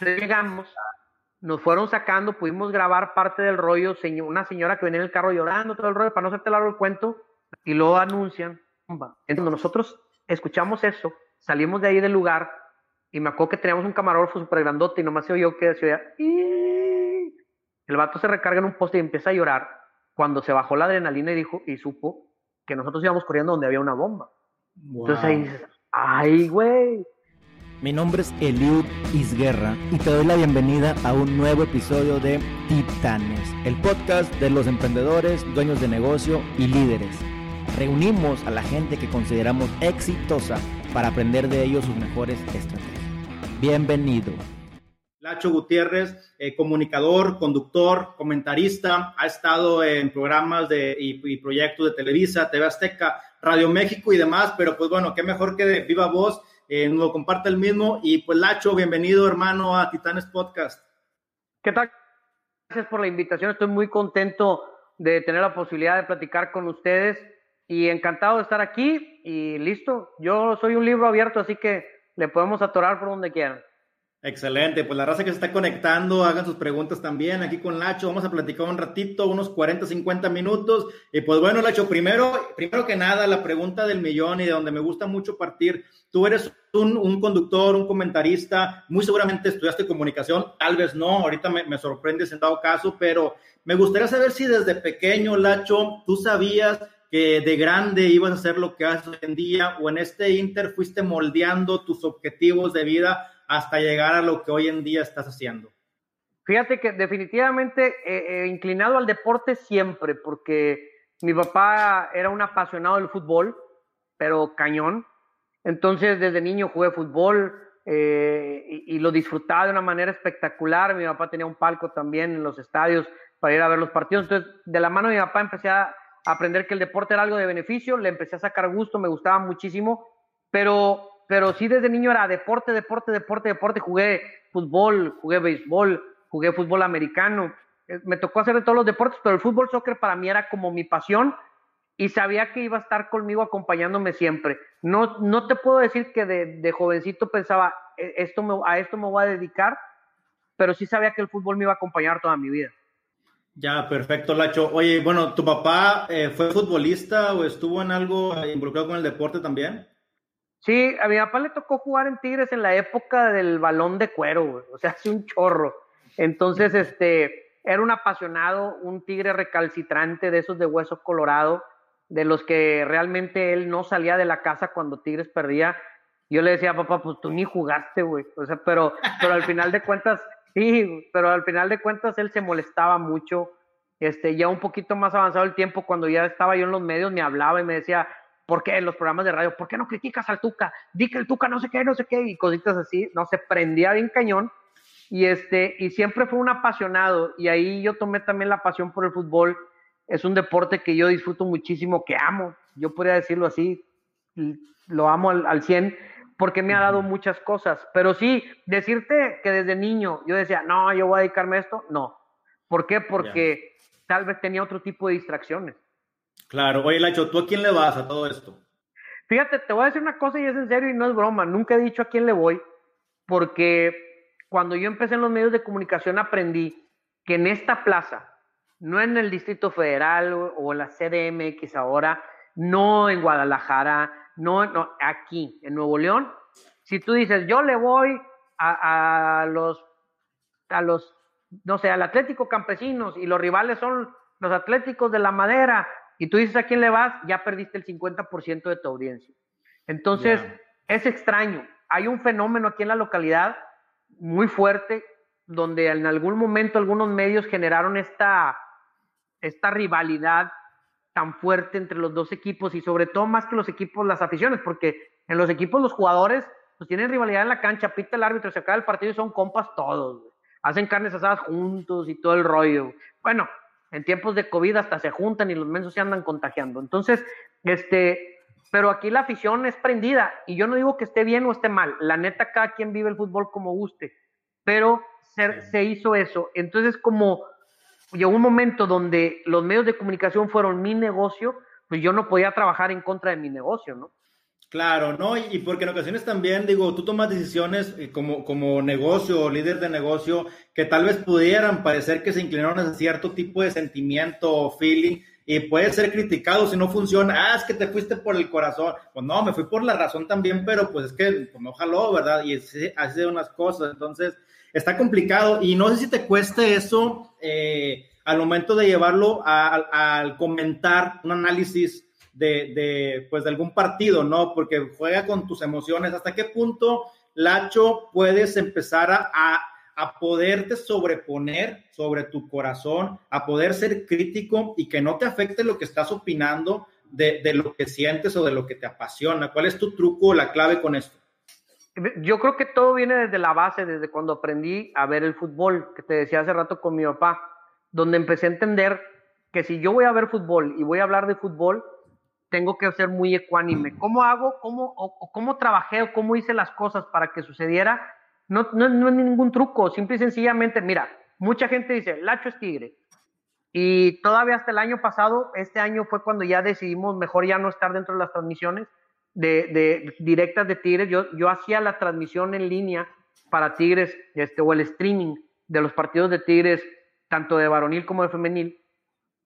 llegamos, nos fueron sacando, pudimos grabar parte del rollo, una señora que venía en el carro llorando, todo el rollo, para no hacerte largo el cuento, y luego anuncian. Entonces nosotros escuchamos eso, salimos de ahí del lugar, y me acuerdo que teníamos un camarógrafo súper grandote y nomás se oyó que decía, el vato se recarga en un poste y empieza a llorar cuando se bajó la adrenalina y dijo y supo que nosotros íbamos corriendo donde había una bomba. Entonces ahí dices, ay, güey. Mi nombre es Eliud Isguerra y te doy la bienvenida a un nuevo episodio de Titanes, el podcast de los emprendedores, dueños de negocio y líderes. Reunimos a la gente que consideramos exitosa para aprender de ellos sus mejores estrategias. Bienvenido. Lacho Gutiérrez, eh, comunicador, conductor, comentarista, ha estado en programas de, y, proyectos de Televisa, TV Azteca, Radio México y demás, pero pues bueno, qué mejor que de viva voz, eh, nos lo comparte el mismo. Y pues Lacho, bienvenido hermano a Titanes Podcast. ¿Qué tal? Gracias por la invitación, estoy muy contento de tener la posibilidad de platicar con ustedes y encantado de estar aquí y listo. Yo soy un libro abierto, así que le podemos atorar por donde quieran. Excelente, pues la raza que se está conectando, hagan sus preguntas también aquí con Lacho, vamos a platicar un ratito, unos 40, 50 minutos. Y pues bueno, Lacho, primero, primero que nada, la pregunta del millón y de donde me gusta mucho partir, tú eres un, un conductor, un comentarista, muy seguramente estudiaste comunicación, tal vez no, ahorita me, me sorprendes en dado caso, pero me gustaría saber si desde pequeño, Lacho, tú sabías que de grande ibas a hacer lo que haces hoy en día o en este inter fuiste moldeando tus objetivos de vida hasta llegar a lo que hoy en día estás haciendo? Fíjate que definitivamente eh, inclinado al deporte siempre, porque mi papá era un apasionado del fútbol, pero cañón. Entonces desde niño jugué fútbol eh, y, lo disfrutaba de una manera espectacular. Mi papá tenía un palco también en los estadios para ir a ver los partidos. Entonces de la mano de mi papá empecé a aprender que el deporte era algo de beneficio, le empecé a sacar gusto, me gustaba muchísimo, pero pero sí desde niño era deporte, deporte, deporte, deporte. Jugué fútbol, jugué béisbol, jugué fútbol americano. Eh, me tocó hacer de todos los deportes, pero el fútbol, soccer para mí era como mi pasión y sabía que iba a estar conmigo acompañándome siempre. No, no te puedo decir que de, jovencito pensaba, e, esto a esto me voy a dedicar, pero sí sabía que el fútbol me iba a acompañar toda mi vida. Ya, perfecto, Lacho. Oye, bueno, ¿tu papá eh, fue futbolista o estuvo en algo involucrado con el deporte también? Sí, a mi papá le tocó jugar en Tigres en la época del balón de cuero, o sea, hace un chorro. Entonces, este, era un apasionado, un tigre recalcitrante de esos de hueso colorado, de los que realmente él no salía de la casa cuando Tigres perdía. Yo le decía, papá, pues tú ni jugaste, güey. O sea, pero, pero al final de cuentas, sí, pero al final de cuentas él se molestaba mucho. Este, ya un poquito más avanzado el tiempo, cuando ya estaba yo en los medios, me hablaba y me decía, ¿Por qué en los programas de radio? ¿Por qué no criticas al Tuca? Di que el Tuca no sé qué, no sé qué, y cositas así. No se prendía bien cañón. Y, este, y siempre fue un apasionado. Y ahí yo tomé también la pasión por el fútbol. Es un deporte que yo disfruto muchísimo, que amo. Yo podría decirlo así. Lo amo al, al 100 porque me ha dado muchas cosas. Pero sí, decirte que desde niño yo decía, no, yo voy a dedicarme a esto, no. ¿Por qué? Porque tal vez tenía otro tipo de distracciones. Claro, oye Lacho, ¿tú a quién le vas a todo esto? Fíjate, te voy a decir una cosa y es en serio y no es broma. Nunca he dicho a quién le voy, porque cuando yo empecé en los medios de comunicación aprendí que en esta plaza, no en el Distrito Federal o la CDMX ahora, no en Guadalajara, no, no aquí, en Nuevo León, si tú dices, yo le voy a, a los, a los, no sé, al Atlético Campesinos y los rivales son los Atléticos de la Madera y tú dices a quién le vas, ya perdiste el 50% de tu audiencia. Entonces, es extraño. Hay un fenómeno aquí en la localidad muy fuerte donde en algún momento algunos medios generaron esta, esta rivalidad tan fuerte entre los dos equipos y sobre todo más que los equipos, las aficiones, porque en los equipos los jugadores pues tienen rivalidad en la cancha, pita el árbitro, se acaba el partido y son compas todos, hacen carnes asadas juntos y todo el rollo. Bueno, en tiempos de COVID hasta se juntan y los mensos se andan contagiando. Entonces, este, pero aquí la afición es prendida y yo no digo que esté bien o esté mal, la neta cada quien vive el fútbol como guste, pero se, se hizo eso. Entonces, como llegó un momento donde los medios de comunicación fueron mi negocio, pues yo no podía trabajar en contra de mi negocio, ¿no? Claro, ¿no? Y porque en ocasiones también, digo, tú tomas decisiones eh, como, como negocio líder de negocio que tal vez pudieran parecer que se inclinaron a cierto tipo de sentimiento o feeling y puede ser criticado si no funciona. Ah, es que te fuiste por el corazón. Pues no, me fui por la razón también, pero pues es que pues, no jaló, ¿verdad? Y así, así de unas cosas. Entonces, está complicado y no sé si te cueste eso eh, al momento de llevarlo al comentar un análisis de, pues, de algún partido, ¿no? Porque juega con tus emociones. ¿Hasta qué punto, Lacho, puedes empezar a, a, poderte sobreponer sobre tu corazón, a poder ser crítico y que no te afecte lo que estás opinando de, de lo que sientes o de lo que te apasiona? ¿Cuál es tu truco o la clave con esto? Yo creo que todo viene desde la base, desde cuando aprendí a ver el fútbol, que te decía hace rato con mi papá, donde empecé a entender que si yo voy a ver fútbol y voy a hablar de fútbol, tengo que ser muy ecuánime. ¿Cómo hago, cómo, o, cómo trabajé o cómo hice las cosas para que sucediera? No, no, no es ningún truco, simple y sencillamente, mira, mucha gente dice, Lacho es tigre. Y todavía hasta el año pasado, este año fue cuando ya decidimos mejor ya no estar dentro de las transmisiones de, de directas de Tigres. Yo, yo hacía la transmisión en línea para Tigres, este, o el streaming de los partidos de Tigres, tanto de varonil como de femenil.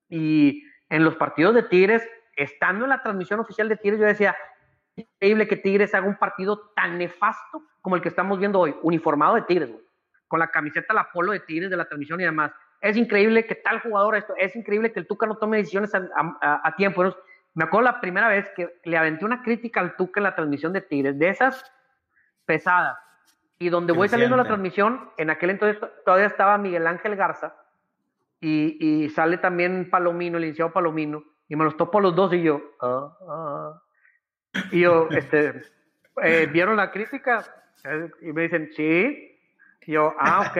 Y en los partidos de Tigres estando en la transmisión oficial de Tigres, yo decía, es increíble que Tigres haga un partido tan nefasto como el que estamos viendo hoy, uniformado de Tigres, con la camiseta, la polo de Tigres de la transmisión y demás. Es increíble que tal jugador esto, es increíble que el Tuca no tome decisiones a, tiempo. me acuerdo la primera vez que le aventé una crítica al Tuca en la transmisión de Tigres, de esas pesadas. Y donde voy saliendo la transmisión, en aquel entonces todavía estaba Miguel Ángel Garza y, y sale también Palomino, el iniciado Palomino y me los topo los dos y yo, ah, ah". y yo, este, eh, ¿vieron la crítica? Eh, y me dicen, sí. Y yo, ah, ok.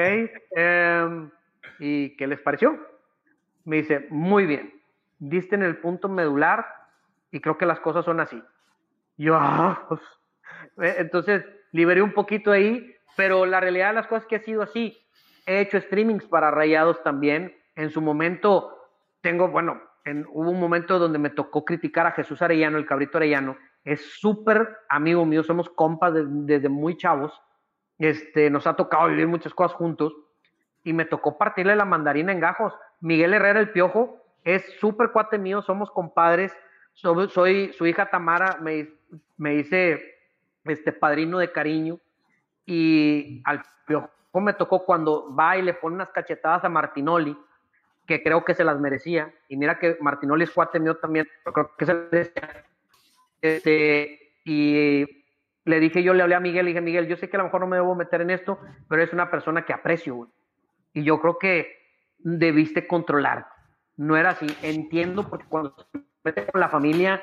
Em, ¿Y qué les pareció? Me dice, muy bien. Diste en el punto medular y creo que las cosas son así. Y yo, ah, pues". Eh, entonces, liberé un poquito ahí, pero la realidad de las cosas es que ha sido así. He hecho streamings para rayados también. En su momento tengo, bueno, hubo un momento donde me tocó criticar a Jesús Arellano, el cabrito Arellano, es súper amigo mío, somos compas desde muy chavos, este, nos ha tocado vivir muchas cosas juntos, y me tocó partirle la mandarina en gajos. Miguel Herrera, el piojo, es súper cuate mío, somos compadres, soy, su hija Tamara, me, me dice este padrino de cariño, y al piojo me tocó cuando va y le pone unas cachetadas a Martinoli, que creo que se las merecía. Y mira que Martinoli cuate mío también, creo que se merecía. Este, y le dije, yo le hablé a Miguel, le dije, Miguel, yo sé que a lo mejor no me debo meter en esto, pero es una persona que aprecio, Y yo creo que debiste controlar. No era así. Entiendo porque cuando te metes con la familia,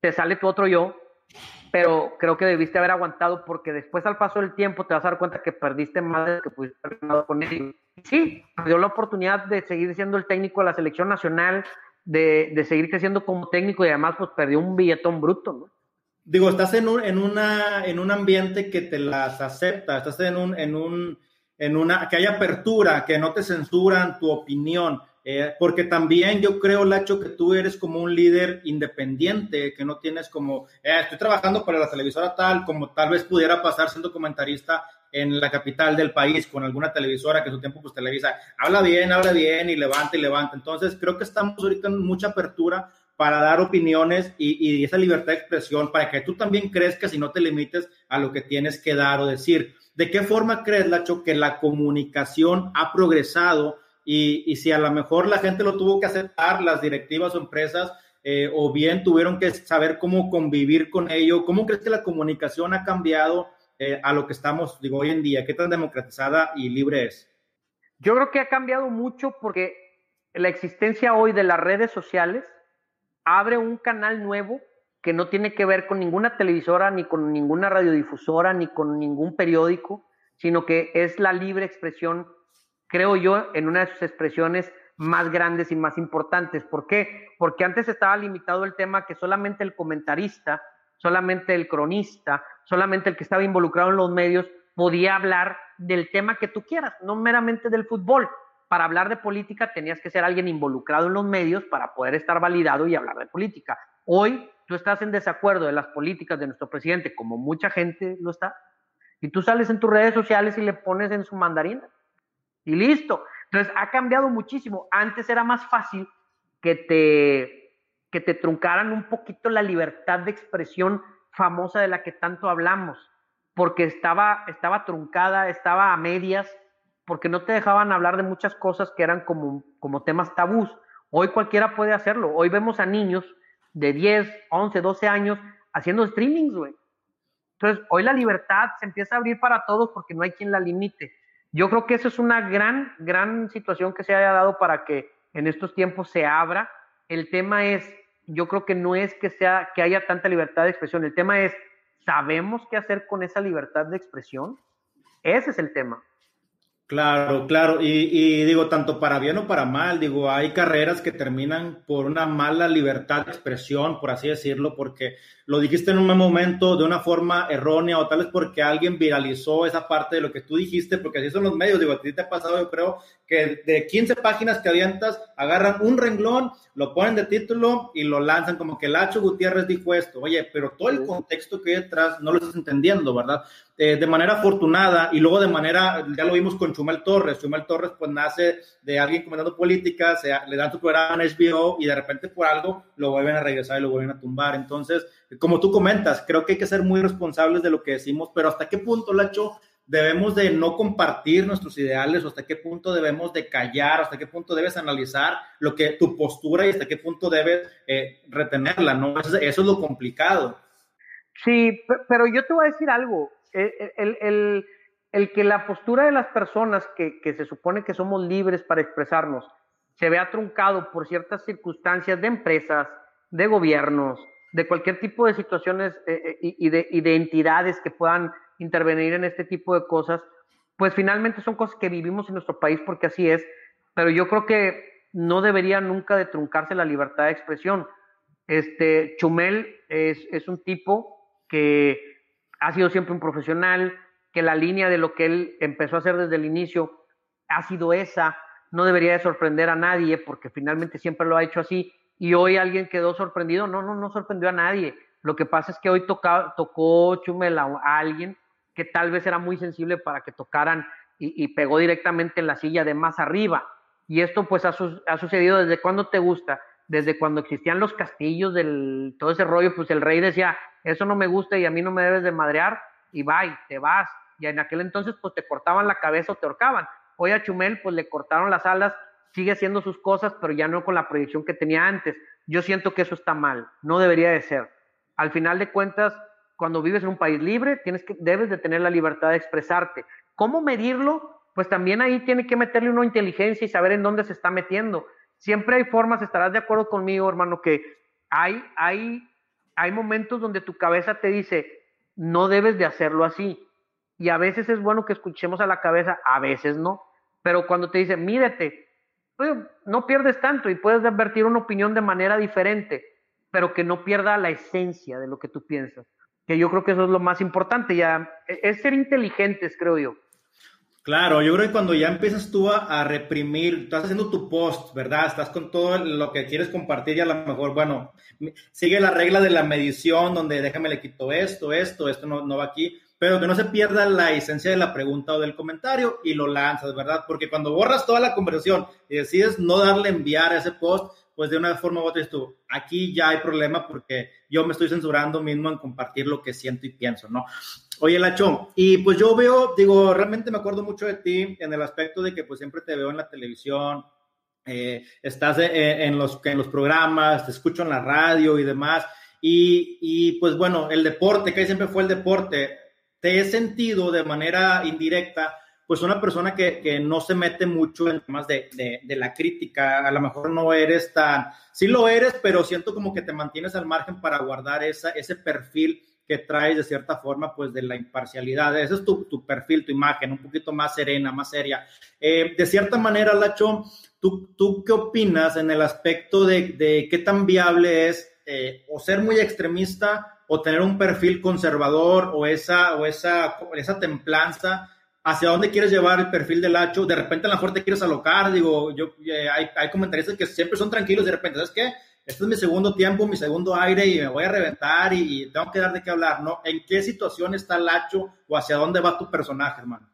te sale tu otro yo, pero creo que debiste haber aguantado porque después al paso del tiempo te vas a dar cuenta que perdiste más de lo que pudiste haber ganado con ellos. Sí, dio la oportunidad de seguir siendo el técnico de la selección nacional, de, de, seguir creciendo como técnico y además pues perdió un billetón bruto, ¿no? Digo, estás en un, en una, en un ambiente que te las acepta, estás en un, en un, en una, que hay apertura, que no te censuran tu opinión. Eh, porque también yo creo, Lacho, que tú eres como un líder independiente, que no tienes como, eh, estoy trabajando para la televisora tal, como tal vez pudiera pasar siendo comentarista en la capital del país con alguna televisora que su tiempo pues televisa, habla bien, habla bien y levanta y levanta. Entonces creo que estamos ahorita en mucha apertura para dar opiniones y, y esa libertad de expresión, para que tú también crezcas y no te limites a lo que tienes que dar o decir. ¿De qué forma crees, Lacho, que la comunicación ha progresado y, si a lo mejor la gente lo tuvo que aceptar, las directivas o empresas, eh, o bien tuvieron que saber cómo convivir con ello. ¿Cómo crees que la comunicación ha cambiado eh, a lo que estamos, digo, hoy en día? ¿Qué tan democratizada y libre es? Yo creo que ha cambiado mucho porque la existencia hoy de las redes sociales abre un canal nuevo que no tiene que ver con ninguna televisora, ni con ninguna radiodifusora, ni con ningún periódico, sino que es la libre expresión creo yo, en una de sus expresiones más grandes y más importantes. ¿Por qué? Porque antes estaba limitado el tema que solamente el comentarista, solamente el cronista, solamente el que estaba involucrado en los medios podía hablar del tema que tú quieras, no meramente del fútbol. Para hablar de política tenías que ser alguien involucrado en los medios para poder estar validado y hablar de política. Hoy tú estás en desacuerdo de las políticas de nuestro presidente, como mucha gente lo está, y tú sales en tus redes sociales y le pones en su mandarina. Y listo. Entonces ha cambiado muchísimo. Antes era más fácil que te, que te truncaran un poquito la libertad de expresión famosa de la que tanto hablamos, porque estaba, estaba truncada, estaba a medias, porque no te dejaban hablar de muchas cosas que eran como, como temas tabús. Hoy cualquiera puede hacerlo. Hoy vemos a niños de 10, 11, 12 años haciendo streamings, güey. Entonces, hoy la libertad se empieza a abrir para todos porque no hay quien la limite. Yo creo que eso es una gran, gran situación que se haya dado para que en estos tiempos se abra. El tema es, yo creo que no es que sea que haya tanta libertad de expresión. El tema es, ¿sabemos qué hacer con esa libertad de expresión? Ese es el tema. Claro, claro, y, digo, tanto para bien o para mal, digo, hay carreras que terminan por una mala libertad de expresión, por así decirlo, porque lo dijiste en un momento de una forma errónea o tal vez porque alguien viralizó esa parte de lo que tú dijiste, porque así son los medios, digo, a ti te ha pasado, yo creo, que de 15 páginas que avientas, agarran un renglón, lo ponen de título y lo lanzan como que Lacho Gutiérrez dijo esto, oye, pero todo el contexto que hay detrás no lo estás entendiendo, ¿verdad? Eh, de manera afortunada y luego de manera, ya lo vimos con Chumel Torres, Chumel Torres pues nace de alguien comentando política, le dan su programa en HBO y de repente por algo lo vuelven a regresar y lo vuelven a tumbar, entonces como tú comentas, creo que hay que ser muy responsables de lo que decimos, pero hasta qué punto, Lacho, debemos de no compartir nuestros ideales, hasta qué punto debemos de callar, hasta qué punto debes analizar lo que tu postura y hasta qué punto debes eh, retenerla, ¿no? Eso, es lo complicado. Sí, pero yo te voy a decir algo, eh, eh, el, que la postura de las personas que, que se supone que somos libres para expresarnos se vea truncado por ciertas circunstancias de empresas, de gobiernos, de cualquier tipo de situaciones eh, y, de, y, de, entidades que puedan intervenir en este tipo de cosas, pues finalmente son cosas que vivimos en nuestro país porque así es, pero yo creo que no debería nunca de truncarse la libertad de expresión. Este, Chumel es, es un tipo que ha sido siempre un profesional, que la línea de lo que él empezó a hacer desde el inicio ha sido esa, no debería de sorprender a nadie porque finalmente siempre lo ha hecho así y hoy alguien quedó sorprendido. No, no, no sorprendió a nadie. Lo que pasa es que hoy tocó Chumel a, alguien que tal vez era muy sensible para que tocaran y, pegó directamente en la silla de más arriba. Y esto pues ha, sucedido desde cuando te gusta, desde cuando existían los castillos, del, todo ese rollo, pues el rey decía, eso no me gusta y a mí no me debes de madrear, y bye, te vas. Y en aquel entonces pues te cortaban la cabeza o te ahorcaban. Hoy a Chumel pues le cortaron las alas sigue haciendo sus cosas, pero ya no con la proyección que tenía antes. Yo siento que eso está mal, no debería de ser. Al final de cuentas, cuando vives en un país libre, tienes que, debes de tener la libertad de expresarte. ¿Cómo medirlo? Pues también ahí tiene que meterle una inteligencia y saber en dónde se está metiendo. Siempre hay formas, estarás de acuerdo conmigo, hermano, que hay, hay, hay momentos donde tu cabeza te dice, no debes de hacerlo así. Y a veces es bueno que escuchemos a la cabeza, a veces no. Pero cuando te dice, mírete, no pierdes tanto y puedes advertir una opinión de manera diferente, pero que no pierda la esencia de lo que tú piensas. Que yo creo que eso es lo más importante, ya e, es ser inteligentes, creo yo. Claro, yo creo que cuando ya empiezas tú a, reprimir, estás haciendo tu post, ¿verdad? Estás con todo lo que quieres compartir y a lo mejor, bueno, sigue la regla de la medición donde déjame le quito esto, esto, esto no, no va aquí pero que no se pierda la esencia de la pregunta o del comentario y lo lanzas, ¿verdad? Porque cuando borras toda la conversación y decides no darle enviar a ese post, pues de una forma u otra tú, aquí ya hay problema porque yo me estoy censurando mismo en compartir lo que siento y pienso, ¿no? Oye, Lacho, y pues yo veo, digo, realmente me acuerdo mucho de ti en el aspecto de que pues siempre te veo en la televisión, eh, estás eh, en, los, en los programas, te escucho en la radio y demás, y, y pues bueno, el deporte, que siempre fue el deporte, te he sentido de manera indirecta, pues una persona que, no se mete mucho en temas de, la crítica, a lo mejor no eres tan, sí lo eres, pero siento como que te mantienes al margen para guardar esa, ese perfil que traes de cierta forma, pues de la imparcialidad. Ese es tu, perfil, tu imagen, un poquito más serena, más seria. Eh, de cierta manera, Lacho, ¿tú, ¿tú qué opinas en el aspecto de, qué tan viable es eh, o ser muy extremista o tener un perfil conservador o esa, o esa, esa templanza, hacia dónde quieres llevar el perfil del hacho, de repente a lo mejor te quieres alocar, digo, yo, eh, hay, hay comentaristas que siempre son tranquilos, de repente, ¿sabes qué? este es mi segundo tiempo, mi segundo aire y me voy a reventar y, tengo que dar de qué hablar, ¿no? ¿En qué situación está Lacho o hacia dónde va tu personaje, hermano?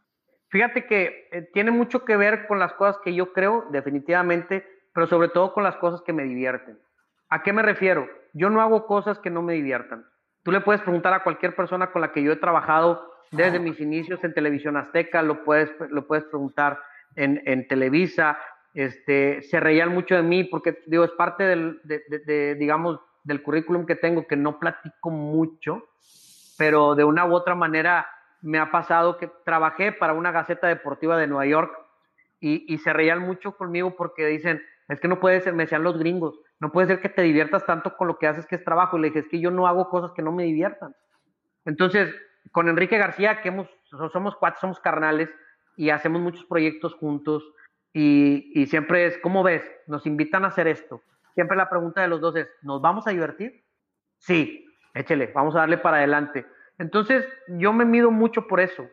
Fíjate que eh, tiene mucho que ver con las cosas que yo creo, definitivamente, pero sobre todo con las cosas que me divierten. ¿A qué me refiero? Yo no hago cosas que no me diviertan. Tú le puedes preguntar a cualquier persona con la que yo he trabajado desde mis inicios en Televisión Azteca, lo puedes, lo puedes preguntar en, en Televisa, este, se reían mucho de mí porque, digo, es parte del, de, digamos, del currículum que tengo, que no platico mucho, pero de una u otra manera me ha pasado que trabajé para una gaceta deportiva de Nueva York y, y se reían mucho conmigo porque dicen, es que no puede ser, me decían los gringos, no puede ser que te diviertas tanto con lo que haces que es trabajo. Y le dije, es que yo no hago cosas que no me diviertan. Entonces, con Enrique García, que somos cuatro, somos carnales y hacemos muchos proyectos juntos y, y siempre es, ¿cómo ves? Nos invitan a hacer esto. Siempre la pregunta de los dos es, ¿nos vamos a divertir? Sí, échele, vamos a darle para adelante. Entonces, yo me mido mucho por eso.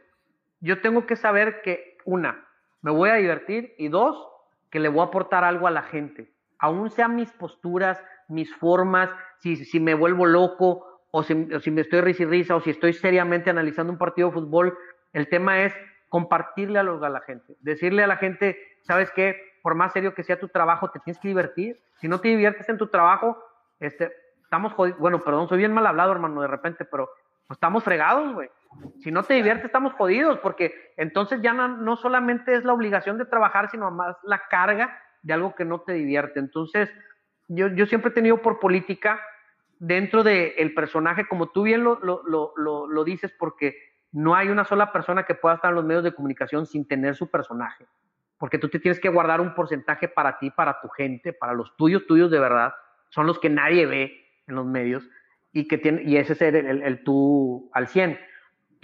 Yo tengo que saber que, una, me voy a divertir y dos, que le voy a aportar algo a la gente. Aún sean mis posturas, mis formas, si, si me vuelvo loco o si, si me estoy risa y risa o si estoy seriamente analizando un partido de fútbol, el tema es compartirle a, a la gente, decirle a la gente, ¿sabes qué? Por más serio que sea tu trabajo, te tienes que divertir. Si no te diviertes en tu trabajo, este, estamos jodidos. Bueno, perdón, soy bien mal hablado, hermano, de repente, pero estamos fregados, güey. Si no te diviertes, estamos jodidos, porque entonces ya no, solamente es la obligación de trabajar, sino más la carga de algo que no te divierte. Entonces, yo, yo siempre he tenido por política dentro del personaje, como tú bien lo, lo, lo, lo, dices, porque no hay una sola persona que pueda estar en los medios de comunicación sin tener su personaje, porque tú te tienes que guardar un porcentaje para ti, para tu gente, para los tuyos, tuyos de verdad, son los que nadie ve en los medios y que tiene, y ese es el, el, el tú al 100.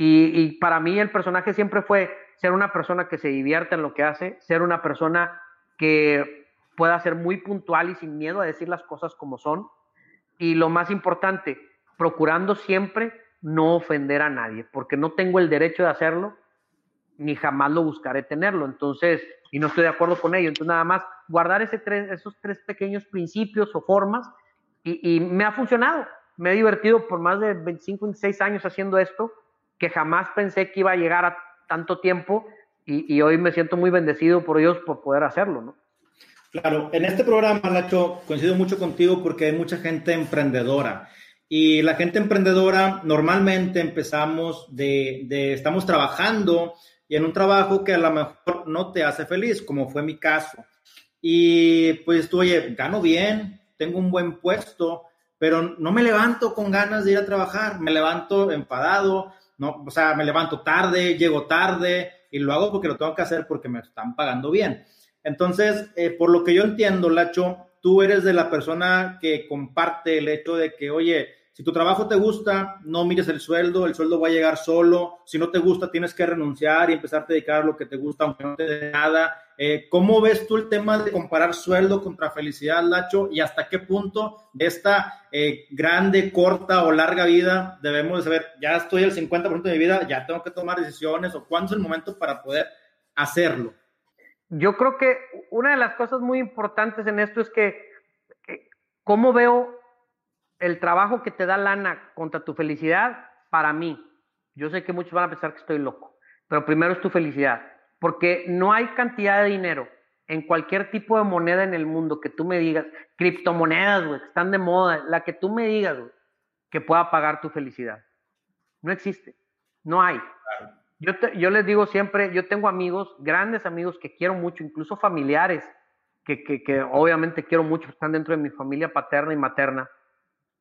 Y, para mí el personaje siempre fue ser una persona que se divierte en lo que hace, ser una persona que pueda ser muy puntual y sin miedo a decir las cosas como son. Y lo más importante, procurando siempre no ofender a nadie, porque no tengo el derecho de hacerlo, ni jamás lo buscaré tenerlo. Entonces, y no estoy de acuerdo con ello. Entonces, nada más guardar ese tres, esos tres pequeños principios o formas y, y me ha funcionado. Me he divertido por más de 25, 26 años haciendo esto que jamás pensé que iba a llegar a tanto tiempo y, hoy me siento muy bendecido por Dios por poder hacerlo, ¿no? Claro, en este programa, Lacho, coincido mucho contigo porque hay mucha gente emprendedora. Y la gente emprendedora normalmente empezamos de, de, estamos trabajando y en un trabajo que a lo mejor no te hace feliz, como fue mi caso. Y pues tú, oye, gano bien, tengo un buen puesto, pero no me levanto con ganas de ir a trabajar, me levanto enfadado, ¿no? O sea, me levanto tarde, llego tarde y lo hago porque lo tengo que hacer porque me están pagando bien. Entonces, eh, por lo que yo entiendo, Lacho, tú eres de la persona que comparte el hecho de que, oye, si tu trabajo te gusta, no mires el sueldo, el sueldo va a llegar solo. Si no te gusta, tienes que renunciar y empezar a dedicar a lo que te gusta, aunque no te dé nada. Eh, ¿Cómo ves tú el tema de comparar sueldo contra felicidad, Lacho? ¿Y hasta qué punto esta eh, grande, corta o larga vida debemos de saber, ya estoy al 50% de mi vida, ya tengo que tomar decisiones o cuándo es el momento para poder hacerlo? Yo creo que una de las cosas muy importantes en esto es que, ¿cómo veo el trabajo que te da lana contra tu felicidad, para mí, yo sé que muchos van a pensar que estoy loco, pero primero es tu felicidad, porque no hay cantidad de dinero en cualquier tipo de moneda en el mundo que tú me digas, criptomonedas, güey, que están de moda, la que tú me digas, que pueda pagar tu felicidad. No existe, no hay. Yo, yo les digo siempre, yo tengo amigos, grandes amigos que quiero mucho, incluso familiares, que, que obviamente quiero mucho, están dentro de mi familia paterna y materna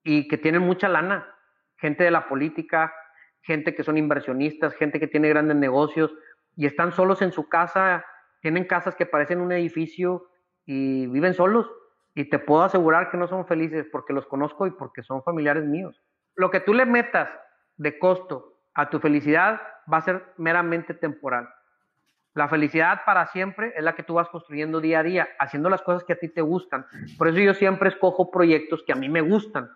y que tienen mucha lana, gente de la política, gente que son inversionistas, gente que tiene grandes negocios y están solos en su casa, tienen casas que parecen un edificio y viven solos. Y te puedo asegurar que no son felices porque los conozco y porque son familiares míos. Lo que tú le metas de costo a tu felicidad va a ser meramente temporal. La felicidad para siempre es la que tú vas construyendo día a día, haciendo las cosas que a ti te gustan. Por eso yo siempre escojo proyectos que a mí me gustan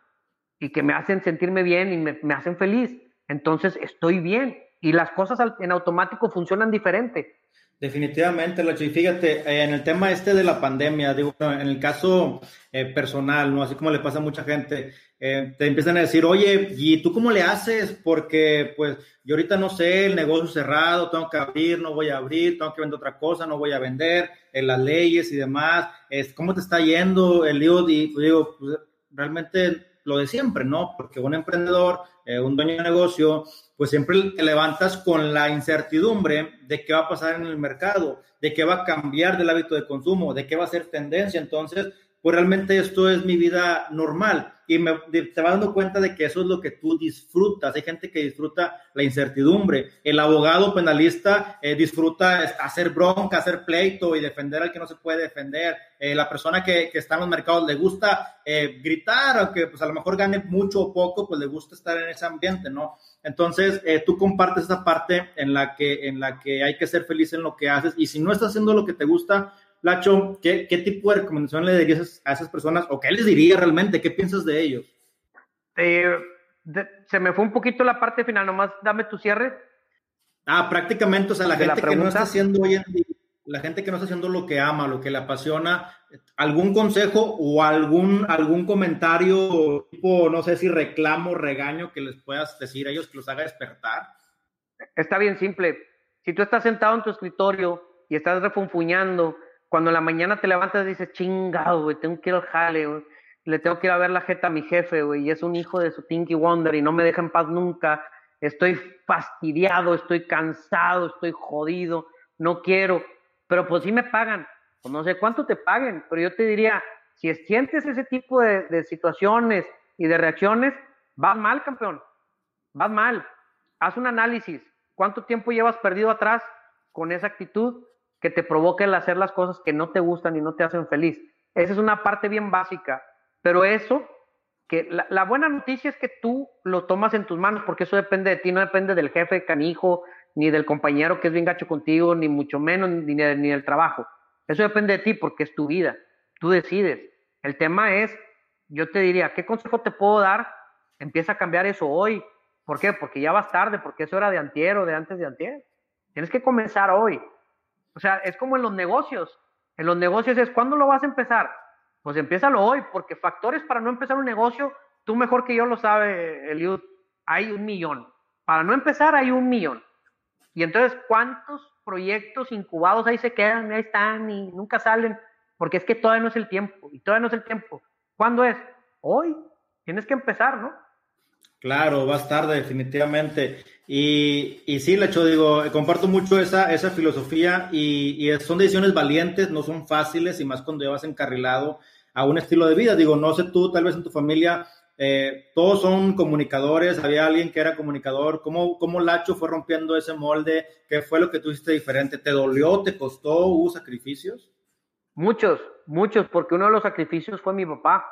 y que me hacen sentirme bien y me, hacen feliz. Entonces estoy bien y las cosas en automático funcionan diferente. Definitivamente, Lacho. Y fíjate, eh, en el tema este de la pandemia, en el caso eh, personal, ¿no? Así como le pasa a mucha gente, eh, te empiezan a decir, oye, ¿y tú cómo le haces? Porque, pues, yo ahorita no sé, el negocio cerrado, tengo que abrir, no voy a abrir, tengo que vender otra cosa, no voy a vender, en las leyes y demás, es, ¿cómo te está yendo, el Y pues, digo, pues, realmente lo de siempre, ¿no? Porque un emprendedor, un dueño de negocio, pues siempre te levantas con la incertidumbre de qué va a pasar en el mercado, de qué va a cambiar del hábito de consumo, de qué va a ser tendencia. Entonces, pues realmente esto es mi vida normal y me, te vas dando cuenta de que eso es lo que tú disfrutas. Hay gente que disfruta la incertidumbre. El abogado penalista eh, disfruta hacer bronca, hacer pleito y defender al que no se puede defender. Eh, la persona que, está en los mercados le gusta eh, gritar, aunque pues a lo mejor gane mucho o poco, pues le gusta estar en ese ambiente, ¿no? Entonces, tú compartes esa parte en la, que, en la que hay que ser feliz en lo que haces y si no estás haciendo lo que te gusta, Lacho, ¿qué, ¿qué, tipo de recomendación le darías a esas personas o qué les diría realmente? ¿Qué piensas de ellos? Eh, se me fue un poquito la parte final, nomás dame tu cierre. Ah, prácticamente, o sea, la gente que no está haciendo hoy en día, la gente que no está haciendo lo que ama, lo que le apasiona, algún consejo o algún, algún comentario, tipo, no sé si reclamo, regaño que les puedas decir a ellos que los haga despertar. Está bien simple. Si tú estás sentado en tu escritorio y estás refunfuñando cuando en la mañana te levantas dices, chingado, güey, tengo que ir al jale, güey. Le tengo que ir a ver la jeta a mi jefe, güey, y es un hijo de su Tinky Wonder y no me deja en paz nunca. Estoy fastidiado, estoy cansado, estoy jodido, no quiero, pero pues sí me pagan. Pues no sé cuánto te paguen, pero yo te diría, si sientes ese tipo de, de situaciones y de reacciones, vas mal, campeón. Vas mal. Haz un análisis. ¿Cuánto tiempo llevas perdido atrás con esa actitud? Que te provoque el hacer las cosas que no te gustan y no te hacen feliz. Esa es una parte bien básica, pero eso, que la, buena noticia es que tú lo tomas en tus manos, porque eso depende de ti, no depende del jefe canijo, ni del compañero que es bien gacho contigo, ni mucho menos, ni, ni del trabajo. Eso depende de ti porque es tu vida, tú decides. El tema es, yo te diría, ¿qué consejo te puedo dar? Empieza a cambiar eso hoy. ¿Por qué? Porque ya vas tarde, porque es hora de antier o de antes de antier. Tienes que comenzar hoy. O sea, es como en los negocios. En los negocios es, ¿cuándo lo vas a empezar? Pues empiézalo hoy, porque factores para no empezar un negocio, tú mejor que yo lo sabe, Eliud, hay un millón. Para no empezar hay un millón. Y entonces, ¿cuántos proyectos incubados ahí se quedan, ahí están y nunca salen? Porque es que todavía no es el tiempo, y todavía no es el tiempo. ¿Cuándo es? Hoy. Tienes que empezar, ¿no? Claro, vas tarde, definitivamente. Y, y sí, Lecho, digo, comparto mucho esa, esa filosofía y, son decisiones valientes, no son fáciles y más cuando llevas encarrilado a un estilo de vida. Digo, no sé tú, tal vez en tu familia, eh, todos son comunicadores, había alguien que era comunicador. ¿Cómo, ¿Cómo Lacho fue rompiendo ese molde? ¿Qué fue lo que tú hiciste diferente? ¿Te dolió? ¿Te costó? ¿Hubo sacrificios? Muchos, muchos, porque uno de los sacrificios fue mi papá.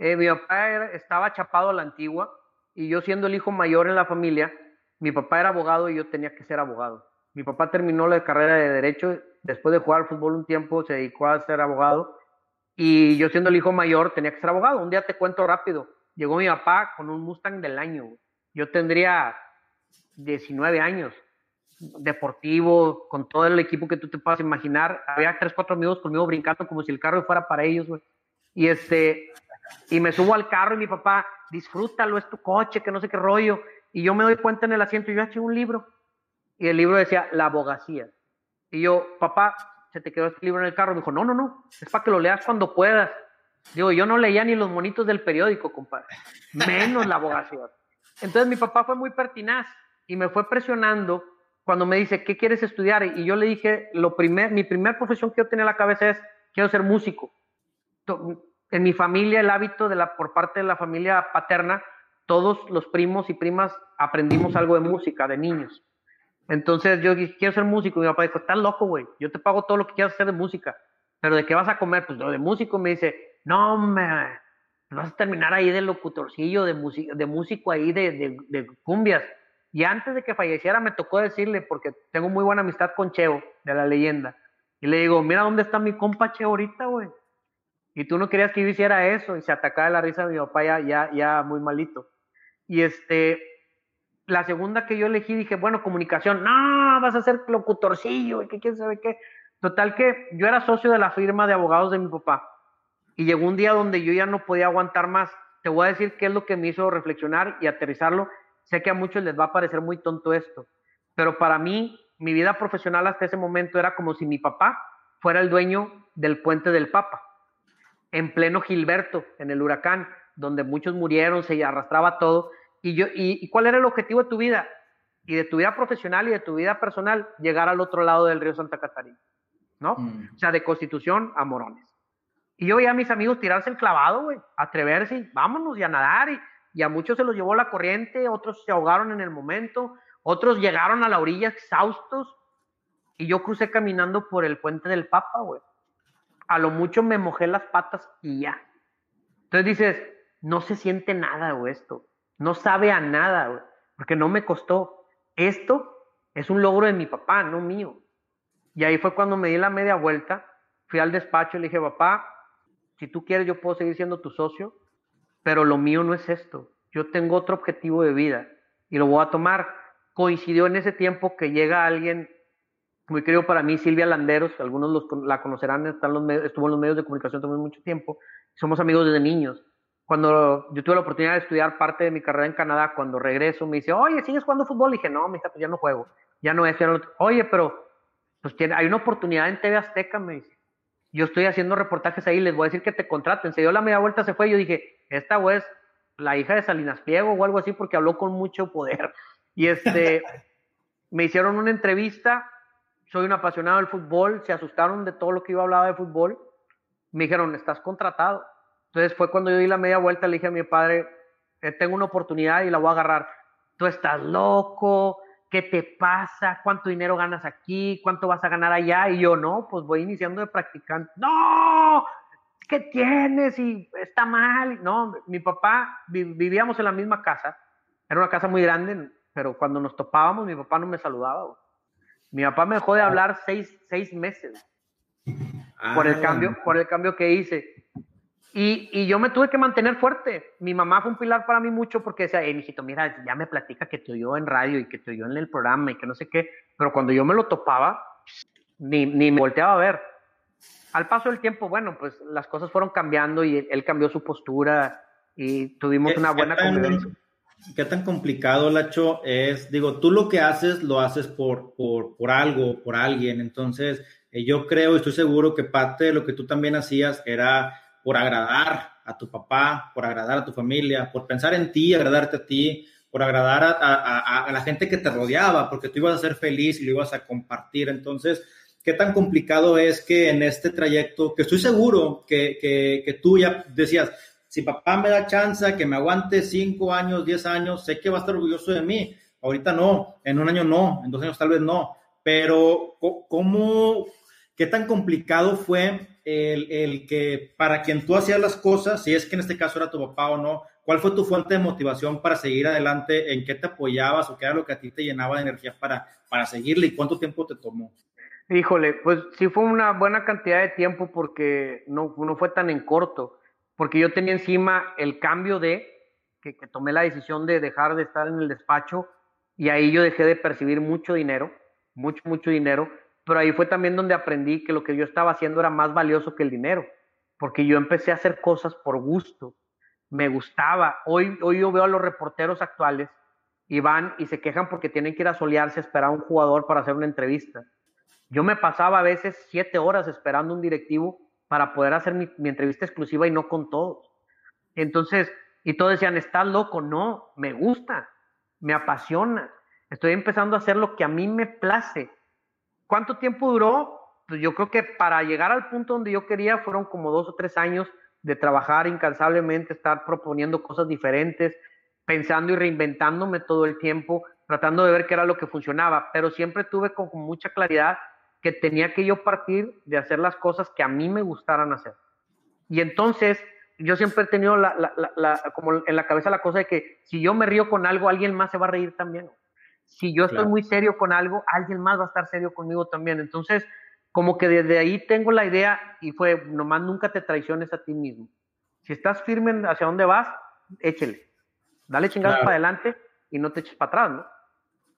Eh, mi papá estaba chapado a la antigua y yo siendo el hijo mayor en la familia, mi papá era abogado y yo tenía que ser abogado. Mi papá terminó la carrera de derecho, después de jugar al fútbol un tiempo se dedicó a ser abogado y yo siendo el hijo mayor tenía que ser abogado. Un día te cuento rápido, llegó mi papá con un Mustang del año. Yo tendría 19 años, deportivo, con todo el equipo que tú te puedas imaginar. Había tres, cuatro amigos conmigo brincando como si el carro fuera para ellos, Y este, y me subo al carro y mi papá, disfrútalo, es tu coche, que no sé qué rollo. Y yo me doy cuenta en el asiento y yo eché un libro. Y el libro decía, la abogacía. Y yo, papá, se te quedó este libro en el carro. Me dijo, no, no, no, es para que lo leas cuando puedas. Digo, yo no leía ni los monitos del periódico, compadre, menos la abogacía. Entonces mi papá fue muy pertinaz y me fue presionando cuando me dice, ¿qué quieres estudiar? Y yo le dije, lo primer, mi primera profesión que yo tenía en la cabeza es, quiero ser músico en mi familia el hábito de la, por parte de la familia paterna, todos los primos y primas aprendimos algo de música de niños. Entonces yo dije, quiero ser músico. Y mi papá dijo, estás loco, güey. Yo te pago todo lo que quieras hacer de música. Pero ¿de qué vas a comer? Pues de músico. Me dice, no, me vas a terminar ahí de locutorcillo, de, de músico ahí de, de, de, cumbias. Y antes de que falleciera me tocó decirle, porque tengo muy buena amistad con Cheo, de la leyenda. Y le digo, mira dónde está mi compa Cheo ahorita, güey. Y tú no querías que yo hiciera eso y se atacaba la risa de mi papá ya, ya, ya muy malito. Y este, la segunda que yo elegí dije, bueno, comunicación, no, vas a ser locutorcillo, ¿qué quién sabe qué? Total que yo era socio de la firma de abogados de mi papá y llegó un día donde yo ya no podía aguantar más. Te voy a decir qué es lo que me hizo reflexionar y aterrizarlo. Sé que a muchos les va a parecer muy tonto esto, pero para mí mi vida profesional hasta ese momento era como si mi papá fuera el dueño del puente del Papa, en pleno Gilberto, en el huracán, donde muchos murieron, se arrastraba todo. Y, yo, y, cuál era el objetivo de tu vida? Y de tu vida profesional y de tu vida personal, llegar al otro lado del río Santa Catarina, ¿no? Mm. O sea, de Constitución a Morones. Y yo veía a mis amigos tirarse el clavado, güey, atreverse, y vámonos y a nadar. Y, y a muchos se los llevó la corriente, otros se ahogaron en el momento, otros llegaron a la orilla exhaustos. Y yo crucé caminando por el puente del Papa, güey. A lo mucho me mojé las patas y ya. Entonces dices, no se siente nada, güey, esto. No sabe a nada, porque no me costó. Esto es un logro de mi papá, no mío. Y ahí fue cuando me di la media vuelta, fui al despacho y le dije, papá, si tú quieres yo puedo seguir siendo tu socio, pero lo mío no es esto. Yo tengo otro objetivo de vida y lo voy a tomar. Coincidió en ese tiempo que llega alguien muy querido para mí, Silvia Landeros, algunos los, la conocerán, están los, estuvo en los medios de comunicación también mucho tiempo, somos amigos desde niños. Cuando yo tuve la oportunidad de estudiar parte de mi carrera en Canadá, cuando regreso me dice, oye, ¿sigues jugando fútbol? Y dije, no, mija, pues ya no juego, ya no es, ya no... Oye, pero pues tiene, hay una oportunidad en TV Azteca, me dice yo estoy haciendo reportajes ahí, les voy a decir que te contraten. Se dio la media vuelta, se fue, yo dije, esta güey es la hija de Salinas Pliego o algo así, porque habló con mucho poder. Y este, me hicieron una entrevista, soy un apasionado del fútbol, se asustaron de todo lo que yo hablaba de fútbol, me dijeron, estás contratado. Entonces fue cuando yo di la media vuelta, le dije a mi padre, eh, tengo una oportunidad y la voy a agarrar. Tú estás loco, ¿qué te pasa? ¿Cuánto dinero ganas aquí? ¿Cuánto vas a ganar allá? Y yo, no, pues voy iniciando de practicante. No, ¿qué tienes? Y está mal. No, mi papá, vivíamos en la misma casa. Era una casa muy grande, pero cuando nos topábamos, mi papá no me saludaba. Mi papá me dejó de hablar seis, seis meses por el ah. cambio, por el cambio que hice. Y, y, yo me tuve que mantener fuerte. Mi mamá fue un pilar para mí mucho porque decía, hey, mijito, mira, ya me platica que te oyó en radio y que te oyó en el programa y que no sé qué. Pero cuando yo me lo topaba, ni, ni me volteaba a ver. Al paso del tiempo, bueno, pues las cosas fueron cambiando y él, cambió su postura y tuvimos una buena convivencia. ¿Qué tan complicado, Lacho, es? Digo, tú lo que haces, lo haces por, por, por algo, por alguien. Entonces, eh, yo creo y estoy seguro que parte de lo que tú también hacías era por agradar a tu papá, por agradar a tu familia, por pensar en ti, agradarte a ti, por agradar a, la gente que te rodeaba, porque tú ibas a ser feliz y lo ibas a compartir. Entonces, ¿qué tan complicado es que en este trayecto, que estoy seguro que, que, tú ya decías, si papá me da chance, que me aguante cinco años, diez años, sé que va a estar orgulloso de mí. Ahorita no, en un año no, en dos años tal vez no. Pero, ¿cómo, qué tan complicado fue el, que para quien tú hacías las cosas, si es que en este caso era tu papá o no, ¿cuál fue tu fuente de motivación para seguir adelante? ¿En qué te apoyabas o qué era lo que a ti te llenaba de energía para, para seguirle y cuánto tiempo te tomó? Híjole, pues sí fue una buena cantidad de tiempo porque no, no fue tan en corto, porque yo tenía encima el cambio de que, tomé la decisión de dejar de estar en el despacho y ahí yo dejé de percibir mucho dinero, mucho, mucho dinero pero ahí fue también donde aprendí que lo que yo estaba haciendo era más valioso que el dinero, porque yo empecé a hacer cosas por gusto, me gustaba. Hoy, hoy yo veo a los reporteros actuales y van y se quejan porque tienen que ir a solearse a esperar a un jugador para hacer una entrevista. Yo me pasaba a veces siete horas esperando un directivo para poder hacer mi, entrevista exclusiva y no con todos. Entonces, y todos decían, estás loco, no, me gusta, me apasiona, estoy empezando a hacer lo que a mí me place ¿Cuánto tiempo duró? Pues yo creo que para llegar al punto donde yo quería fueron como dos o tres años de trabajar incansablemente, estar proponiendo cosas diferentes, pensando y reinventándome todo el tiempo, tratando de ver qué era lo que funcionaba, pero siempre tuve con mucha claridad que tenía que yo partir de hacer las cosas que a mí me gustaran hacer. Y entonces yo siempre he tenido como en la cabeza la cosa de que si yo me río con algo, alguien más se va a reír también si yo estoy muy serio con algo, alguien más va a estar serio conmigo también. Entonces, como que desde ahí tengo la idea y fue, nomás nunca te traiciones a ti mismo. Si estás firme hacia dónde vas, échele. Dale chingados para adelante y no te eches para atrás, ¿no?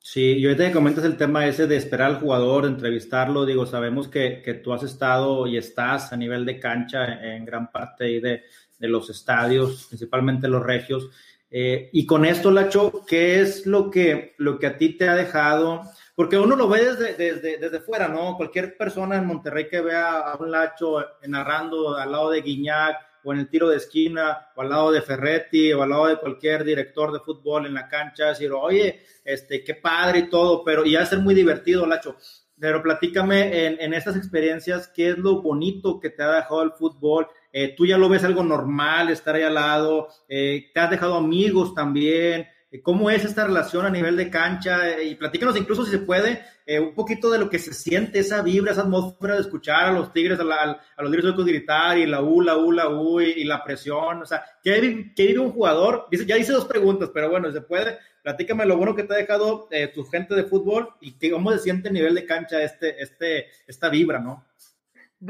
Sí, y ahorita que comentas el tema ese de esperar al jugador, entrevistarlo, digo, sabemos que, que tú has estado y estás a nivel de cancha en, gran parte de, de, los estadios, principalmente los regios. Eh, y con esto, Lacho, ¿qué es lo que, lo que a ti te ha dejado? Porque uno lo ve desde, desde, desde fuera, ¿no? Cualquier persona en Monterrey que vea a un Lacho narrando al lado de Guiñac, o en el tiro de esquina, o al lado de Ferretti, o al lado de cualquier director de fútbol en la cancha, decir, oye, este, qué padre y todo, pero y va a ser muy divertido, Lacho. Pero platícame en, en estas experiencias, ¿qué es lo bonito que te ha dejado el fútbol? Eh, ¿Tú ya lo ves algo normal estar ahí al lado? Eh, ¿Te has dejado amigos también? Eh, ¿Cómo es esta relación a nivel de cancha? y platícanos incluso si se puede eh, un poquito de lo que se siente, esa vibra, esa atmósfera de escuchar a los Tigres, a, la, a los Tigres gritar y la U, la U, la U y, la presión. O sea, ¿qué, ¿qué, vive un jugador? Dice, ya hice dos preguntas, pero bueno, se puede. Platícame lo bueno que te ha dejado eh, tu gente de fútbol y cómo se siente a nivel de cancha este, este, esta vibra, ¿no?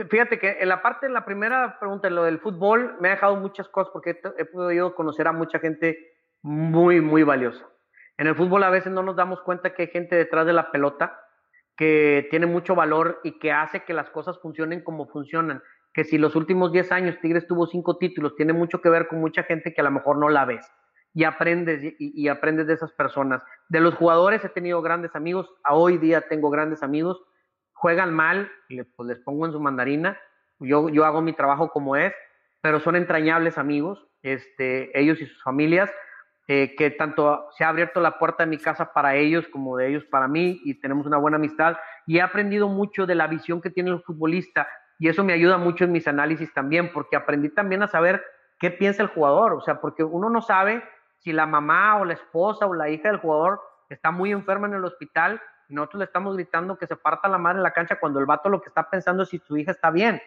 Fíjate que en la parte, en la primera pregunta, en lo del fútbol, me ha dejado muchas cosas porque he podido conocer a mucha gente muy, muy valiosa. En el fútbol a veces no nos damos cuenta que hay gente detrás de la pelota que tiene mucho valor y que hace que las cosas funcionen como funcionan. Que si los últimos 10 años Tigres tuvo cinco títulos, tiene mucho que ver con mucha gente que a lo mejor no la ves. Y aprendes y, aprendes de esas personas. De los jugadores he tenido grandes amigos, a hoy día tengo grandes amigos. Juegan mal, pues les pongo en su mandarina. Yo, yo hago mi trabajo como es, pero son entrañables amigos, este, ellos y sus familias eh, que tanto se ha abierto la puerta de mi casa para ellos como de ellos para mí y tenemos una buena amistad y he aprendido mucho de la visión que tiene el futbolista y eso me ayuda mucho en mis análisis también porque aprendí también a saber qué piensa el jugador, o sea, porque uno no sabe si la mamá o la esposa o la hija del jugador está muy enferma en el hospital y nosotros le estamos gritando que se parta la madre en la cancha cuando el vato lo que está pensando es si su hija está bien.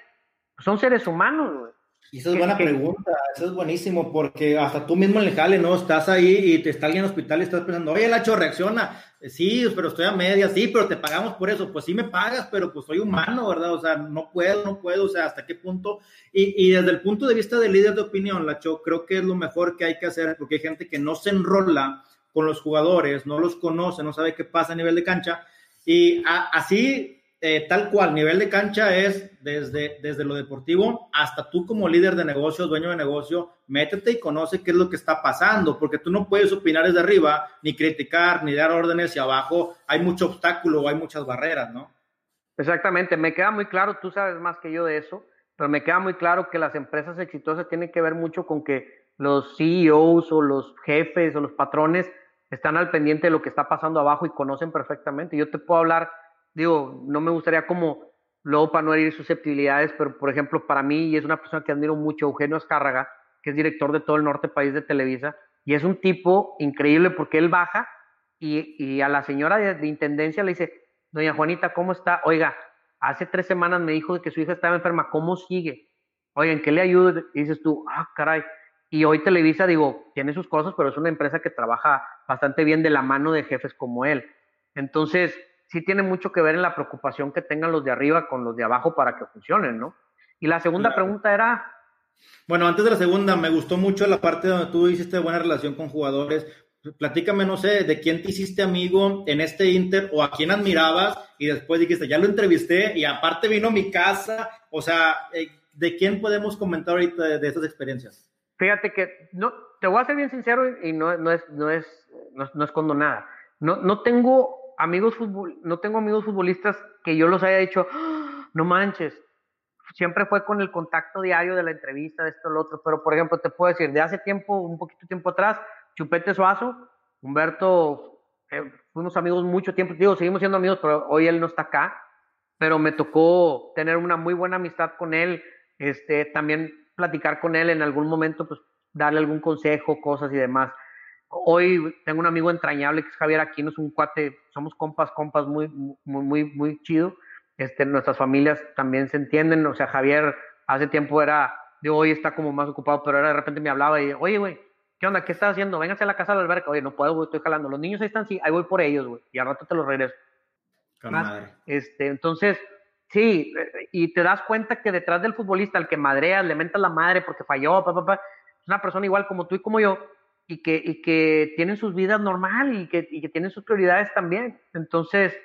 Son seres humanos, güey. Y esa es buena pregunta, eso es buenísimo, porque hasta tú mismo en el jale, ¿no? Estás ahí y te está alguien en el hospital y estás pensando, oye, Lacho, reacciona. Sí, pero estoy a media, sí, pero te pagamos por eso. Pues sí me pagas, pero pues soy humano, ¿verdad? O sea, no puedo, no puedo, o sea, ¿hasta qué punto? Y, y desde el punto de vista del líder de opinión, Lacho, creo que es lo mejor que hay que hacer, porque hay gente que no se enrola con los jugadores, no los conoce, no sabe qué pasa a nivel de cancha. Y así eh, tal cual, nivel de cancha es desde, desde lo deportivo hasta tú como líder de negocio, dueño de negocio, métete y conoce qué es lo que está pasando, porque tú no puedes opinar desde arriba, ni criticar, ni dar órdenes y abajo hay mucho obstáculo o hay muchas barreras, ¿no? Exactamente, me queda muy claro, tú sabes más que yo de eso, pero me queda muy claro que las empresas exitosas tienen que ver mucho con que los CEOs o los jefes o los patrones están al pendiente de lo que está pasando abajo y conocen perfectamente. Yo te puedo hablar digo, no me gustaría como, luego para no herir susceptibilidades, pero por ejemplo, para mí, y es una persona que admiro mucho, Eugenio Escárraga, que es director de todo el norte país de Televisa, y es un tipo increíble porque él baja y, y a la señora de, intendencia le dice, doña Juanita, ¿cómo está? Oiga, hace tres semanas me dijo que su hija estaba enferma, ¿cómo sigue? Oiga, ¿en qué le ayudo? Y dices tú, ah, caray. Y hoy Televisa, digo, tiene sus cosas, pero es una empresa que trabaja bastante bien de la mano de jefes como él. Entonces, sí tiene mucho que ver en la preocupación que tengan los de arriba con los de abajo para que funcionen, ¿no? Y la segunda pregunta era... Bueno, antes de la segunda, me gustó mucho la parte donde tú hiciste buena relación con jugadores. Platícame, no sé, de quién te hiciste amigo en este Inter o a quién admirabas y después dijiste, ya lo entrevisté y aparte vino a mi casa. O sea, eh, ¿de quién podemos comentar ahorita de, de estas experiencias? Fíjate que no, te voy a ser bien sincero y no, no, es, no, es, no, no escondo nada. No, no tengo amigos fútbol, no tengo amigos futbolistas que yo los haya dicho, ¡Ah! no manches. Siempre fue con el contacto diario de la entrevista, de esto, lo otro. Pero, por ejemplo, te puedo decir, de hace tiempo, un poquito tiempo atrás, Chupete Suazo, Humberto, eh, fuimos amigos mucho tiempo. Digo, seguimos siendo amigos, pero hoy él no está acá. Pero me tocó tener una muy buena amistad con él. Este, también platicar con él en algún momento, pues darle algún consejo, cosas y demás. Hoy tengo un amigo entrañable que es Javier Aquino, es un cuate, somos compas, compas muy, muy, muy, muy chido. Este, nuestras familias también se entienden, o sea, Javier hace tiempo era, de hoy está como más ocupado, pero ahora de repente me hablaba y, oye, güey, ¿qué onda? ¿Qué estás haciendo? Véngase a la casa de la alberca. Oye, no puedo, güey, estoy jalando. Los niños ahí están, sí, ahí voy por ellos, güey, y al rato te los regreso. Este, entonces, sí, y te das cuenta que detrás del futbolista, al que madrea, le menta la madre porque falló, papá, es una persona igual como tú y como yo, y que, y que tienen sus vidas normal y que, y que tienen sus prioridades también. Entonces,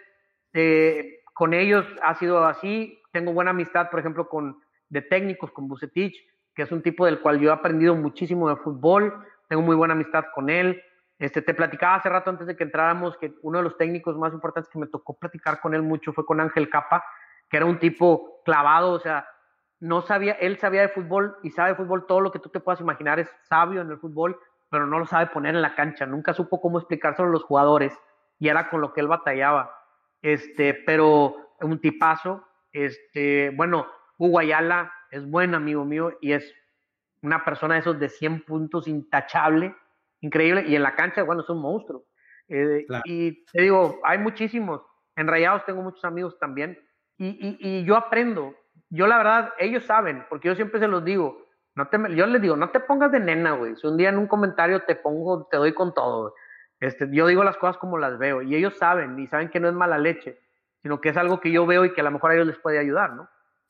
eh, con ellos ha sido así. Tengo buena amistad, por ejemplo, con de técnicos, con Bucetich, que es un tipo del cual yo he aprendido muchísimo de fútbol. Tengo muy buena amistad con él. Este, te platicaba hace rato antes de que entráramos que uno de los técnicos más importantes que me tocó platicar con él mucho fue con Ángel Capa, que era un tipo clavado, o sea, no sabía, él sabía de fútbol y sabe de fútbol todo lo que tú te puedas imaginar, es sabio en el fútbol, pero no lo sabe poner en la cancha, nunca supo cómo explicárselo a los jugadores y era con lo que él batallaba. Este, pero un tipazo, este, bueno, Hugo Ayala es buen amigo mío y es una persona de esos de 100 puntos intachable, increíble, y en la cancha, bueno, es un monstruo. Eh, y te digo, hay muchísimos, en Rayados tengo muchos amigos también, y, y, y, yo aprendo, yo la verdad, ellos saben, porque yo siempre se los digo, no te, yo les digo, no te pongas de nena, güey, si un día en un comentario te pongo, te doy con todo, este, yo digo las cosas como las veo, y ellos saben, y saben que no es mala leche, sino que es algo que yo veo y que a lo mejor a ellos les puede ayudar, ¿no?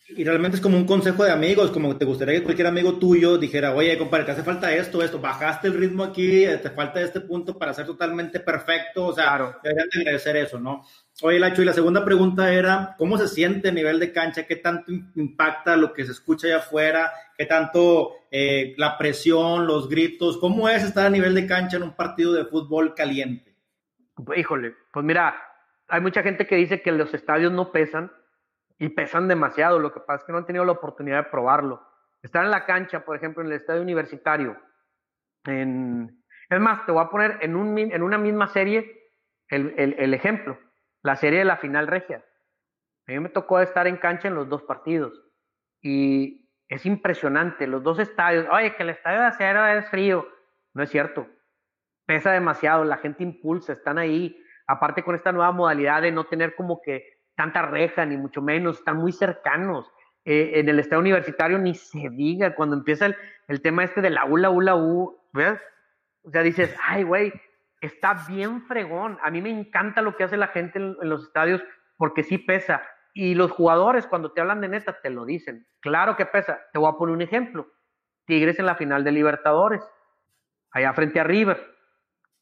Y realmente es como un consejo de amigos, como te gustaría que cualquier amigo tuyo dijera, oye, compadre, te hace falta esto, esto, bajaste el ritmo aquí, te falta este punto para ser totalmente perfecto, o sea, claro. deberían de agradecer eso, ¿no? Oye, Lacho, y la segunda pregunta era, ¿cómo se siente a nivel de cancha? ¿Qué tanto impacta lo que se escucha allá afuera? ¿Qué tanto eh, la presión, los gritos? ¿Cómo es estar a nivel de cancha en un partido de fútbol caliente? Híjole, pues mira, hay mucha gente que dice que los estadios no pesan, y pesan demasiado. Lo que pasa es que no han tenido la oportunidad de probarlo. Estar en la cancha, por ejemplo, en el estadio universitario. En, es más, te voy a poner en, un, en una misma serie el, el, el, ejemplo, la serie de la final regia. A mí me tocó estar en cancha en los dos partidos y es impresionante, los dos estadios. Oye, que el estadio de acero es frío. No es cierto. Pesa demasiado, la gente impulsa, están ahí. Aparte con esta nueva modalidad de no tener como que tanta reja, ni mucho menos, están muy cercanos. Eh, en el estado universitario ni se diga, cuando empieza el, el tema este de la U, la U, la U, ¿ves? O sea, dices, ay, güey, está bien fregón. A mí me encanta lo que hace la gente en, los estadios porque sí pesa. Y los jugadores, cuando te hablan de neta, te lo dicen. Claro que pesa. Te voy a poner un ejemplo. Tigres en la final de Libertadores, allá frente a River.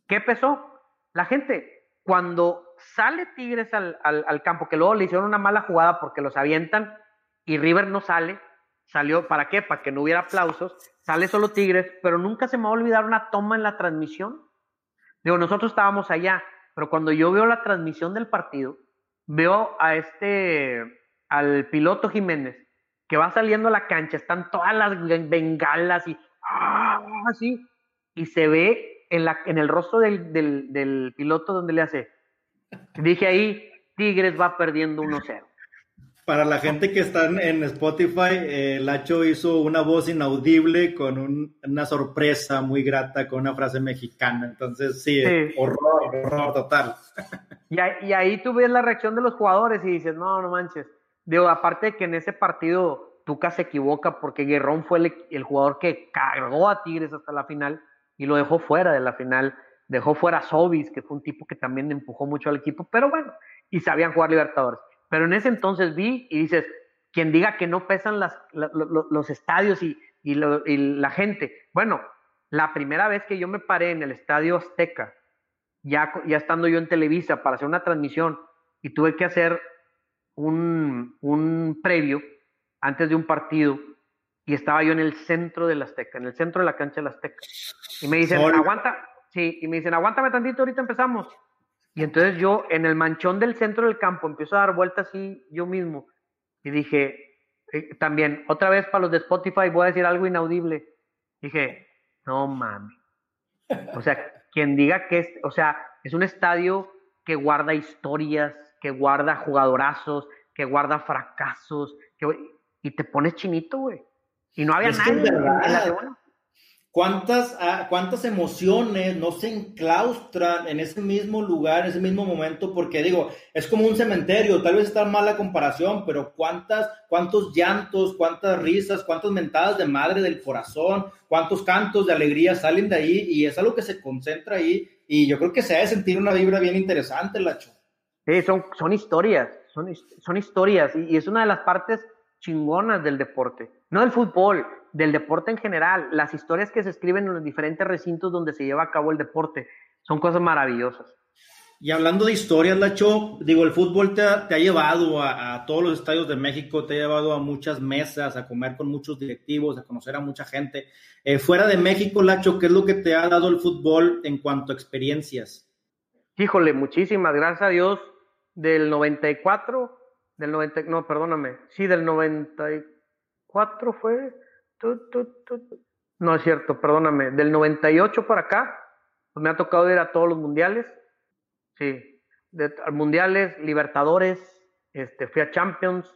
¿Qué pesó? La gente, cuando sale Tigres al, al, campo, que luego le hicieron una mala jugada porque los avientan y River no sale, salió, ¿para qué? Para que no hubiera aplausos, sale solo Tigres, pero nunca se me va a olvidar una toma en la transmisión. Digo, nosotros estábamos allá, pero cuando yo veo la transmisión del partido, veo a este, al piloto Jiménez, que va saliendo a la cancha, están todas las bengalas y así, ¡ah! y se ve en, la, en el rostro del, del, del piloto donde le hace, Dije ahí, Tigres va perdiendo 1-0. Para la gente que está en Spotify, eh, Lacho hizo una voz inaudible con una sorpresa muy grata con una frase mexicana. Entonces, sí, horror, horror total. Y, ahí tú ves la reacción de los jugadores y dices, no, no manches. Digo, aparte de que en ese partido Tuca se equivoca porque Guerrón fue el, el jugador que cargó a Tigres hasta la final y lo dejó fuera de la final dejó fuera a Sobis, que fue un tipo que también empujó mucho al equipo, pero bueno, y sabían jugar Libertadores. Pero en ese entonces vi y dices, quien diga que no pesan las, los estadios y, y, la gente. Bueno, la primera vez que yo me paré en el estadio Azteca, ya, ya estando yo en Televisa para hacer una transmisión y tuve que hacer un, un previo antes de un partido y estaba yo en el centro del Azteca, en el centro de la cancha del Azteca. Y me dicen, aguanta, Sí, y me dicen, aguántame tantito, ahorita empezamos. Y entonces yo en el manchón del centro del campo empiezo a dar vueltas así yo mismo. Y dije, eh, también, otra vez para los de Spotify voy a decir algo inaudible. Dije, no mames. O sea, quien diga que es, o sea, es un estadio que guarda historias, que guarda jugadorazos, que guarda fracasos, y te pones chinito, güey. Y no había nadie en, la segunda. ¿Cuántas, ah, ¿Cuántas emociones no se enclaustran en ese mismo lugar, en ese mismo momento? Porque digo, es como un cementerio, tal vez está mala comparación, pero ¿cuántas, cuántos llantos, cuántas risas, cuántas mentadas de madre del corazón, cuántos cantos de alegría salen de ahí y es algo que se concentra ahí y yo creo que se ha de sentir una vibra bien interesante, Lacho. Sí, son, son historias, son, son historias y, y es una de las partes chingonas del deporte, no del fútbol, del deporte en general, las historias que se escriben en los diferentes recintos donde se lleva a cabo el deporte, son cosas maravillosas. Y hablando de historias, Lacho, digo, el fútbol te ha, llevado a, todos los estadios de México, te ha llevado a muchas mesas, a comer con muchos directivos, a conocer a mucha gente. Eh, fuera de México, Lacho, ¿qué es lo que te ha dado el fútbol en cuanto a experiencias? Híjole, muchísimas, gracias a Dios, del 94, del 90, no, perdóname, sí, del 94 fue, no es cierto, perdóname, del 98 para acá, pues me ha tocado ir a todos los mundiales Sí, de, mundiales, Libertadores, este, fui a Champions,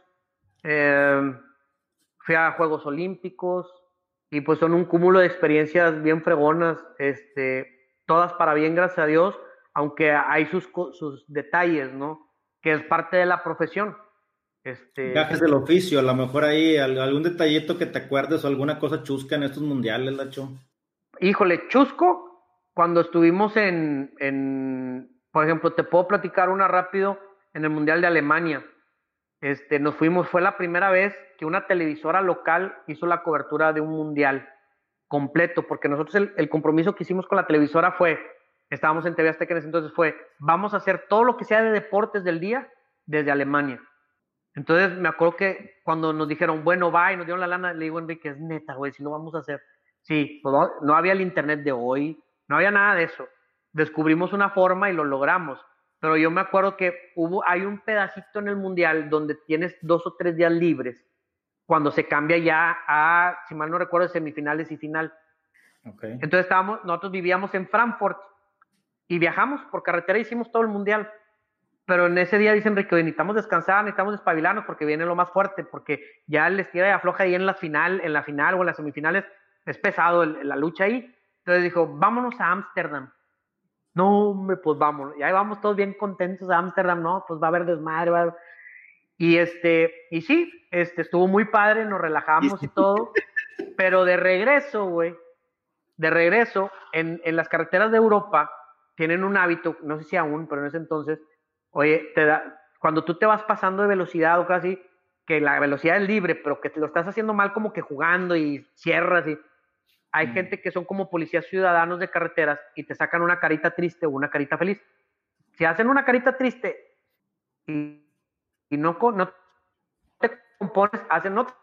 em, fui a Juegos Olímpicos y pues son un cúmulo de experiencias bien fregonas, este, todas para bien, gracias a Dios, aunque hay sus, sus detalles, ¿no? Que es parte de la profesión. Este, Viajes del oficio, a lo mejor ahí algún detallito que te acuerdes o alguna cosa chusca en estos mundiales, Lacho. Híjole, chusco, cuando estuvimos en, en, por ejemplo, te puedo platicar una rápido en el Mundial de Alemania. Este, nos fuimos, fue la primera vez que una televisora local hizo la cobertura de un mundial completo, porque nosotros el, compromiso que hicimos con la televisora fue, estábamos en TV Azteca en ese entonces, fue, vamos a hacer todo lo que sea de deportes del día desde Alemania. Entonces me acuerdo que cuando nos dijeron, bueno, va y nos dieron la lana, le digo, Enrique, es neta, güey, si lo vamos a hacer. Sí, pues no había el internet de hoy, no había nada de eso descubrimos una forma y lo logramos. Pero yo me acuerdo que hubo, hay un pedacito en el mundial donde tienes dos o tres días libres, cuando se cambia ya a, si mal no recuerdo, semifinales y final. Entonces estábamos, nosotros vivíamos en Frankfurt y viajamos por carretera, hicimos todo el mundial. Pero en ese día dicen, Enrique, necesitamos descansar, necesitamos despabilarnos porque viene lo más fuerte, porque ya el estira y afloja ahí en la final, en la final o en las semifinales, es pesado la lucha ahí. Entonces dijo, vámonos a Ámsterdam. No, hombre, pues vamos. Y ahí vamos todos bien contentos a Ámsterdam, ¿no? Pues va a haber desmadre. Y este, y sí, este, estuvo muy padre, nos relajamos y todo. pero de regreso, güey, de regreso, en, en, las carreteras de Europa tienen un hábito, no sé si aún, pero en ese entonces, oye, te da, cuando tú te vas pasando de velocidad o casi, que la velocidad es libre, pero que te lo estás haciendo mal como que jugando y cierras y hay gente que son como policías ciudadanos de carreteras y te sacan una carita triste o una carita feliz. Si hacen una carita triste y, no, no te compones, hacen otra.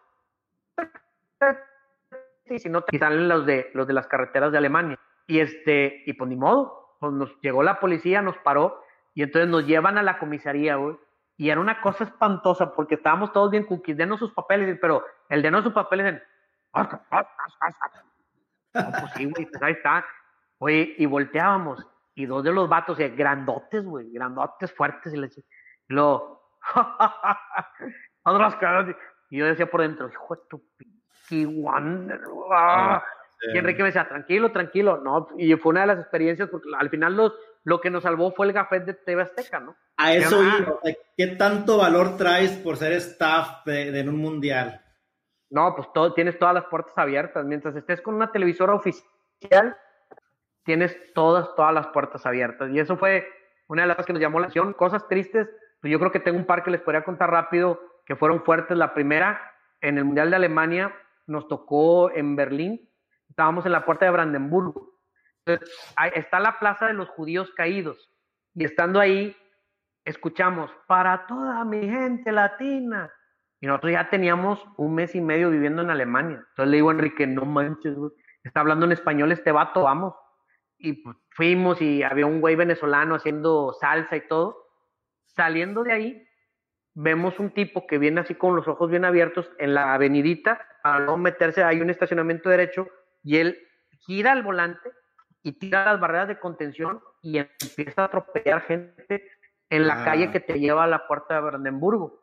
Y si no, te salen los de, los de las carreteras de Alemania. Y, este, y pues ni modo, pues nos llegó la policía, nos paró y entonces nos llevan a la comisaría, güey. Y era una cosa espantosa porque estábamos todos bien cookies, denos sus papeles, pero el denos sus papeles en pues sí, güey, pues ahí está. Oye, y volteábamos, y dos de los vatos, eh, grandotes, güey, grandotes, fuertes, y le lo, y yo decía por dentro, hijo de tu wonder, ah. Y Enrique me decía, tranquilo, tranquilo, no, y fue una de las experiencias, porque al final los, lo que nos salvó fue el gafet de TV Azteca, ¿no? A eso, ¿qué tanto valor traes por ser staff de, de un mundial? No, pues todo, tienes todas las puertas abiertas. Mientras estés con una televisora oficial, tienes todas, todas las puertas abiertas. Y eso fue una de las cosas que nos llamó la atención. Cosas tristes, pues yo creo que tengo un par que les podría contar rápido, que fueron fuertes. La primera, en el Mundial de Alemania, nos tocó en Berlín. Estábamos en la puerta de Brandenburgo. Entonces, ahí está la plaza de los judíos caídos. Y estando ahí, escuchamos, para toda mi gente latina, y nosotros ya teníamos un mes y medio viviendo en Alemania. Entonces le digo a Enrique, no manches, está hablando en español este vato, vamos. Y pues fuimos y había un güey venezolano haciendo salsa y todo. Saliendo de ahí, vemos un tipo que viene así con los ojos bien abiertos en la avenidita, para no meterse, hay un estacionamiento derecho, y él gira el volante y tira las barreras de contención y empieza a atropellar gente en la calle ah. que te lleva a la puerta de Brandenburgo.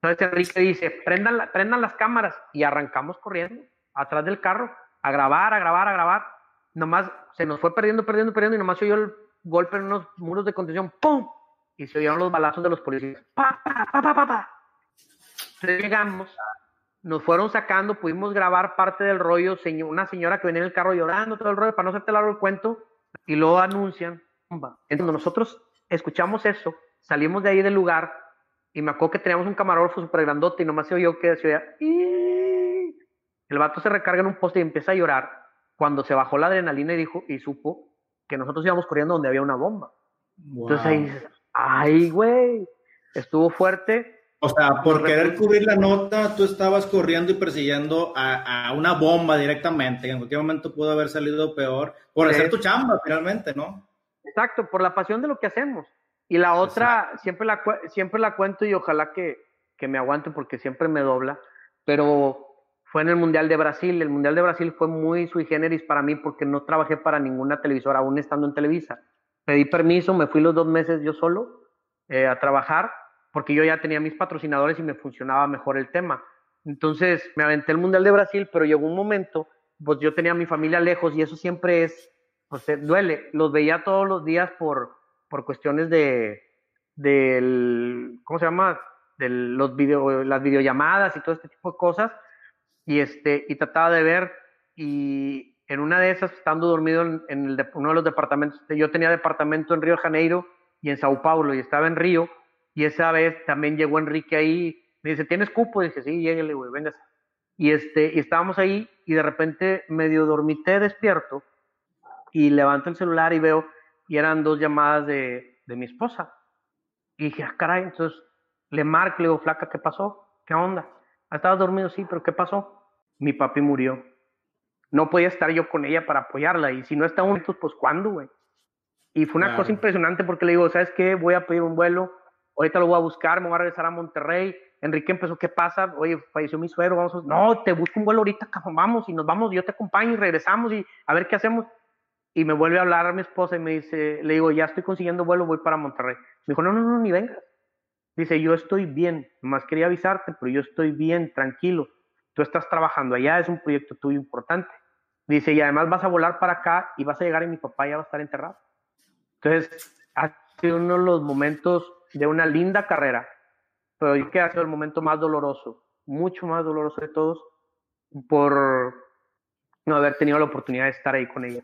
Entonces Enrique dice, prendan, prendan las cámaras y arrancamos corriendo atrás del carro a grabar, a grabar, a grabar. Nomás se nos fue perdiendo, perdiendo, perdiendo y nomás se oyó el golpe en unos muros de contención, ¡pum! Y se oyeron los balazos de los policías. ¡Pa, pa, pa, pa, pa, Entonces llegamos, nos fueron sacando, pudimos grabar parte del rollo, una señora que venía en el carro llorando todo el rollo, para no hacerte largo el cuento, y luego anuncian. Entonces nosotros escuchamos eso, salimos de ahí del lugar, y me acuerdo que teníamos un camarógrafo súper grandote y nomás se oyó que se oía. El vato se recarga en un poste y empieza a llorar cuando se bajó la adrenalina y dijo y supo que nosotros íbamos corriendo donde había una bomba. Entonces ahí dices, ay, güey, estuvo fuerte. O sea, por querer cubrir la nota, tú estabas corriendo y persiguiendo a, una bomba directamente. En cualquier momento pudo haber salido peor por hacer tu chamba, finalmente, ¿no? Exacto, por la pasión de lo que hacemos. Y la otra, siempre la, siempre la cuento y ojalá que, que me aguante porque siempre me dobla, pero fue en el Mundial de Brasil. El Mundial de Brasil fue muy sui generis para mí porque no trabajé para ninguna televisora, aún estando en Televisa. Pedí permiso, me fui los dos meses yo solo eh, a trabajar porque yo ya tenía mis patrocinadores y me funcionaba mejor el tema. Entonces me aventé el Mundial de Brasil, pero llegó un momento, pues yo tenía mi familia lejos y eso siempre es, pues duele. Los veía todos los días por, por cuestiones de, del, ¿cómo se llama? De los video, las videollamadas y todo este tipo de cosas y, este, y trataba de ver y en una de esas, estando dormido en, uno de los departamentos, yo tenía departamento en Río de Janeiro y en Sao Paulo y estaba en Río y esa vez también llegó Enrique ahí, me dice, ¿tienes cupo? Y dije, sí, lléguele, güey, véngase. Y, este, y estábamos ahí y de repente medio dormité despierto y levanto el celular y veo, y eran dos llamadas de, de mi esposa. Y dije, ah, caray, entonces le marco, le digo, flaca, ¿qué pasó? ¿Qué onda? Estaba dormido, sí, pero ¿qué pasó? Mi papi murió. No podía estar yo con ella para apoyarla. Y si no está juntos, pues ¿cuándo, güey? Y fue una cosa impresionante porque le digo, ¿sabes qué? Voy a pedir un vuelo. Ahorita lo voy a buscar, me voy a regresar a Monterrey. Enrique empezó, ¿qué pasa? Oye, falleció mi suegro, vamos a... No, te busco un vuelo ahorita, vamos, y nos vamos, yo te acompaño y regresamos y a ver qué hacemos. Y me vuelve a hablar mi esposa y me dice, le digo, ya estoy consiguiendo vuelo, voy para Monterrey. Me dijo, no, no, no, ni vengas. Dice, yo estoy bien, nomás quería avisarte, pero yo estoy bien, tranquilo. Tú estás trabajando allá, es un proyecto tuyo importante. Dice, y además vas a volar para acá y vas a llegar y mi papá ya va a estar enterrado. Entonces, ha sido uno de los momentos de una linda carrera, pero yo que ha sido el momento más doloroso, mucho más doloroso de todos, por no haber tenido la oportunidad de estar ahí con ella.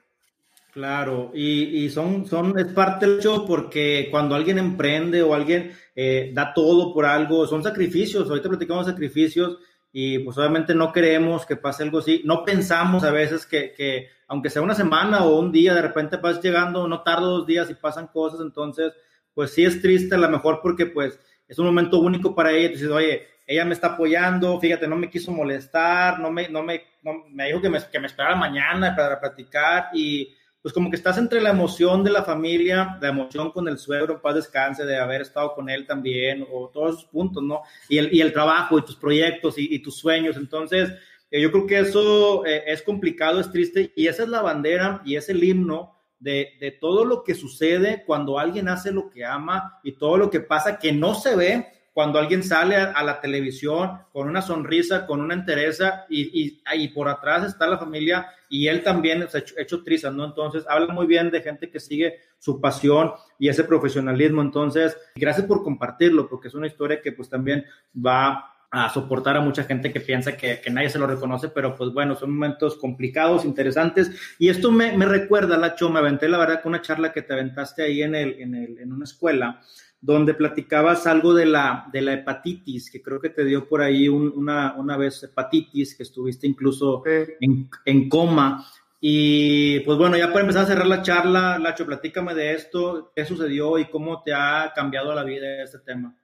Claro, y, y, son, son, es parte del hecho porque cuando alguien emprende o alguien eh, da todo por algo, son sacrificios, ahorita platicamos sacrificios y pues obviamente no queremos que pase algo así, no pensamos a veces que, que aunque sea una semana o un día, de repente vas llegando, no tarda dos días y pasan cosas, entonces pues sí es triste a lo mejor porque pues es un momento único para ella, dices, oye, ella me está apoyando, fíjate, no me quiso molestar, no me, no me, no, me dijo que me, que me esperara mañana para platicar y pues como que estás entre la emoción de la familia, la emoción con el suegro, paz descanse, de haber estado con él también, o todos esos puntos, ¿no? Y el, y el trabajo, y tus proyectos, y, tus sueños. Entonces, eh, yo creo que eso eh, es complicado, es triste, y esa es la bandera y es el himno de, de todo lo que sucede cuando alguien hace lo que ama y todo lo que pasa que no se ve, cuando alguien sale a, la televisión con una sonrisa, con una entereza y, y, por atrás está la familia y él también se ha hecho, hecho trizas, ¿no? Entonces, habla muy bien de gente que sigue su pasión y ese profesionalismo. Entonces, gracias por compartirlo, porque es una historia que pues también va a soportar a mucha gente que piensa que, que, nadie se lo reconoce, pero pues bueno, son momentos complicados, interesantes. Y esto me, me recuerda, Lacho, me aventé la verdad con una charla que te aventaste ahí en, el, en, el, en una escuela, donde platicabas algo de la, de la hepatitis, que creo que te dio por ahí una, una, vez hepatitis, que estuviste incluso en, en, coma. Y pues bueno, ya para empezar a cerrar la charla, Lacho, platícame de esto, qué sucedió y cómo te ha cambiado la vida este tema.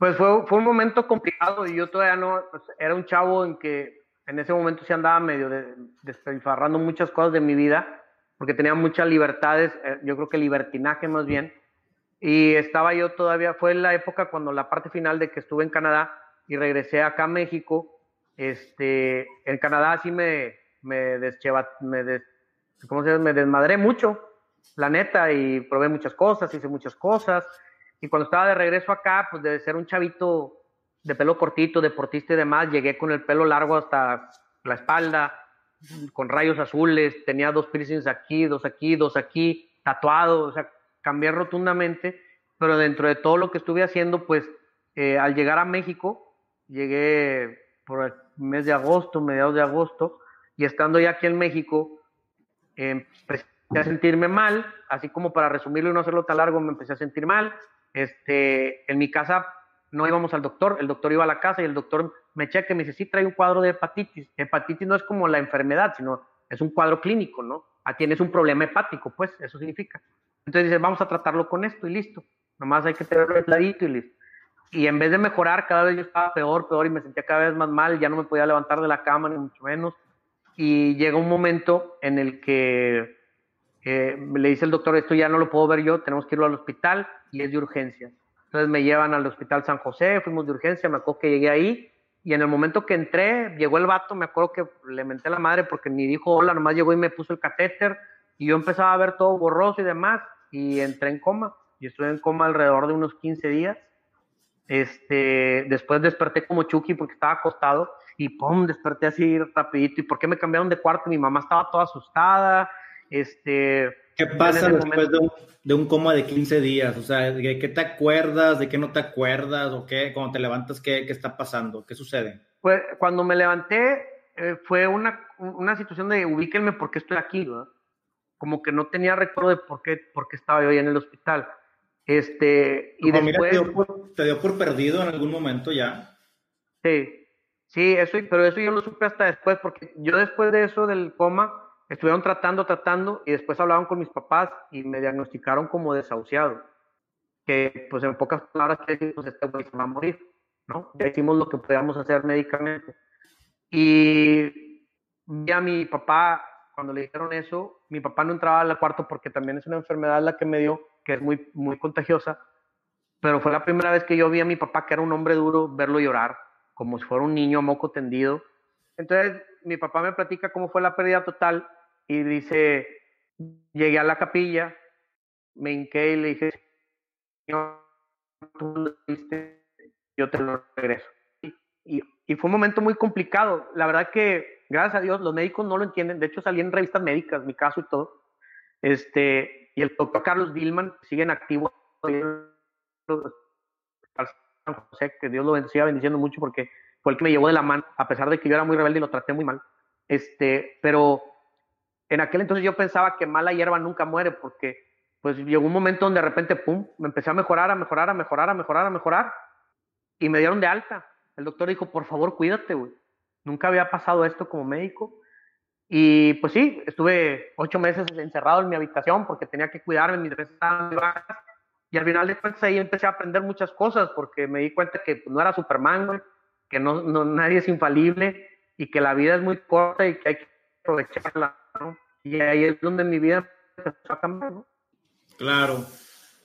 Pues fue, fue un momento complicado y yo todavía no, pues, era un chavo en que en ese momento se andaba medio de, despilfarrando muchas cosas de mi vida, porque tenía muchas libertades, eh, yo creo que libertinaje más bien y estaba yo todavía, fue la época cuando la parte final de que estuve en Canadá y regresé acá a México. Este, en Canadá sí me, me, descheva, me, ¿cómo se me desmadré mucho, la neta, y probé muchas cosas, hice muchas cosas. Y cuando estaba de regreso acá, pues de ser un chavito de pelo cortito, deportista y demás, llegué con el pelo largo hasta la espalda, con rayos azules, tenía dos piercings aquí, dos aquí, dos aquí, tatuado, o sea, cambié rotundamente, pero dentro de todo lo que estuve haciendo, pues eh, al llegar a México, llegué por el mes de agosto, mediados de agosto, y estando ya aquí en México, eh, empecé a sentirme mal, así como para resumirlo y no hacerlo tan largo, me empecé a sentir mal. Este, en mi casa no íbamos al doctor, el doctor iba a la casa y el doctor me cheque, me dice, sí, trae un cuadro de hepatitis. Hepatitis no es como la enfermedad, sino es un cuadro clínico, ¿no? Ah, tienes un problema hepático, pues, eso significa. Entonces dice, vamos a tratarlo con esto y listo. Nomás hay que tenerlo aisladito y listo. Y en vez de mejorar, cada vez yo estaba peor, peor y me sentía cada vez más mal, ya no me podía levantar de la cama, ni mucho menos. Y llega un momento en el que eh, le dice el doctor, esto ya no lo puedo ver yo, tenemos que irlo al hospital y es de urgencia. Entonces me llevan al hospital San José, fuimos de urgencia, me acuerdo que llegué ahí y en el momento que entré, llegó el vato, me acuerdo que le menté la madre porque ni dijo hola, nomás llegó y me puso el catéter y yo empezaba a ver todo borroso y demás y entré en coma. Y estuve en coma alrededor de unos 15 días. Este, después desperté como Chucky porque estaba acostado y pum, desperté así rapidito. ¿Y por qué me cambiaron de cuarto? Mi mamá estaba toda asustada. Este, ¿Qué pasa después de, un, coma de 15 días? O sea, ¿de qué te acuerdas? ¿De qué no te acuerdas? ¿O qué? Cuando te levantas, ¿qué, qué está pasando? ¿Qué sucede? Pues cuando me levanté, eh, fue una, una, situación de ubíquenme porque estoy aquí, ¿no? Como que no tenía recuerdo de por qué, por qué estaba yo ahí en el hospital. Este, y después... te, dio por, perdido en algún momento ya? Sí, sí, eso, pero eso yo lo supe hasta después, porque yo después de eso del coma, estuvieron tratando, tratando, y después hablaban con mis papás y me diagnosticaron como desahuciado. Que, pues, en pocas palabras, que pues, este güey se va a morir, ¿no? Ya hicimos lo que podíamos hacer médicamente. Y ya mi papá, cuando le dijeron eso, mi papá no entraba al cuarto porque también es una enfermedad la que me dio, que es muy, muy contagiosa. Pero fue la primera vez que yo vi a mi papá, que era un hombre duro, verlo llorar, como si fuera un niño moco tendido. Entonces, mi papá me platica cómo fue la pérdida total y dice, llegué a la capilla, me hinqué y le dije, Señor, tú diste, yo te lo regreso. Y, y, fue un momento muy complicado. La verdad que, gracias a Dios, los médicos no lo entienden. De hecho, salí en revistas médicas, mi caso y todo. Este, y el doctor Carlos Dillman sigue en activo. José, que Dios lo siga bendiciendo mucho porque fue el que me llevó de la mano, a pesar de que yo era muy rebelde y lo traté muy mal. Este, pero en aquel entonces yo pensaba que mala hierba nunca muere porque pues llegó un momento donde de repente, pum, me empecé a mejorar, a mejorar, a mejorar, a mejorar, a mejorar y me dieron de alta. El doctor dijo, por favor, cuídate, güey. Nunca había pasado esto como médico. Y pues sí, estuve ocho meses encerrado en mi habitación porque tenía que cuidarme, mis defensas bajas. Y al final de cuentas ahí empecé a aprender muchas cosas porque me di cuenta que pues, no era Superman, que no, no, nadie es infalible y que la vida es muy corta y que hay que aprovecharla. Y ahí es donde mi vida empezó a cambiar, ¿no? Claro,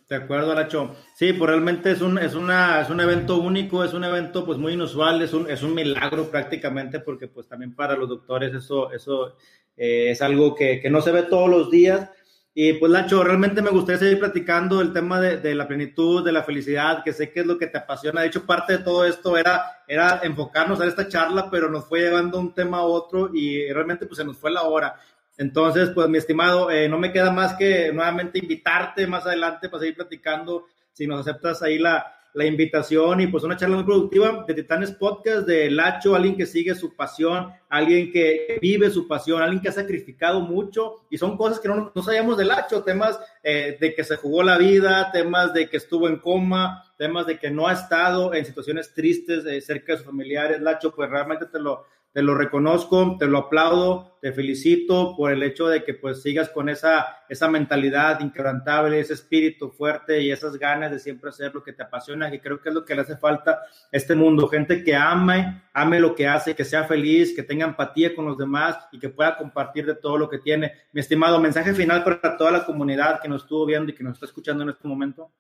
de acuerdo, Aracho. Sí, pues realmente es un, es, una, es un evento único, es un evento pues muy inusual, es un, es un milagro prácticamente, porque pues también para los doctores eso, eso eh, es algo que, que, no se ve todos los días. Y pues, Lacho, realmente me gustaría seguir platicando el tema de, de, la plenitud, de la felicidad, que sé que es lo que te apasiona. De hecho, parte de todo esto era, era enfocarnos a esta charla, pero nos fue llevando un tema a otro y realmente pues se nos fue la hora. Entonces, pues mi estimado, eh, no me queda más que nuevamente invitarte más adelante para seguir platicando, si nos aceptas ahí la, la invitación y pues una charla muy productiva de Titanes Podcast, de Lacho, alguien que sigue su pasión, alguien que vive su pasión, alguien que ha sacrificado mucho y son cosas que no, no sabíamos de Lacho, temas eh, de que se jugó la vida, temas de que estuvo en coma, temas de que no ha estado en situaciones tristes eh, cerca de sus familiares. Lacho, pues realmente te lo, te lo reconozco, te lo aplaudo, te felicito por el hecho de que pues sigas con esa, esa mentalidad inquebrantable, ese espíritu fuerte y esas ganas de siempre hacer lo que te apasiona, que creo que es lo que le hace falta a este mundo, gente que ame, ame lo que hace, que sea feliz, que tenga empatía con los demás y que pueda compartir de todo lo que tiene. Mi estimado, mensaje final para toda la comunidad que nos estuvo viendo y que nos está escuchando en este momento.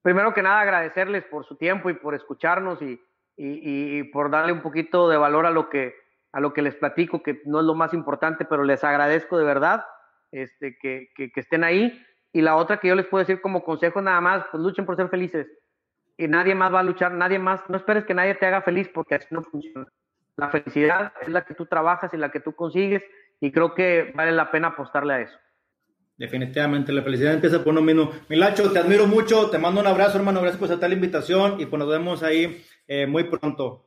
Primero que nada, agradecerles por su tiempo y por escucharnos y, y, y por darle un poquito de valor a lo que a lo que les platico, que no es lo más importante, pero les agradezco de verdad este, que, que, estén ahí. Y la otra que yo les puedo decir como consejo nada más, pues luchen por ser felices. Y nadie más va a luchar, nadie más, no esperes que nadie te haga feliz porque así no funciona. La felicidad es la que tú trabajas y la que tú consigues y creo que vale la pena apostarle a eso. Definitivamente, la felicidad empieza por uno mismo. Milacho, te admiro mucho, te mando un abrazo, hermano, gracias por aceptar la invitación y pues nos vemos ahí eh, muy pronto.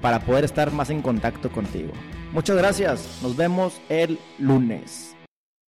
para poder estar más en contacto contigo. Muchas gracias, nos vemos el lunes.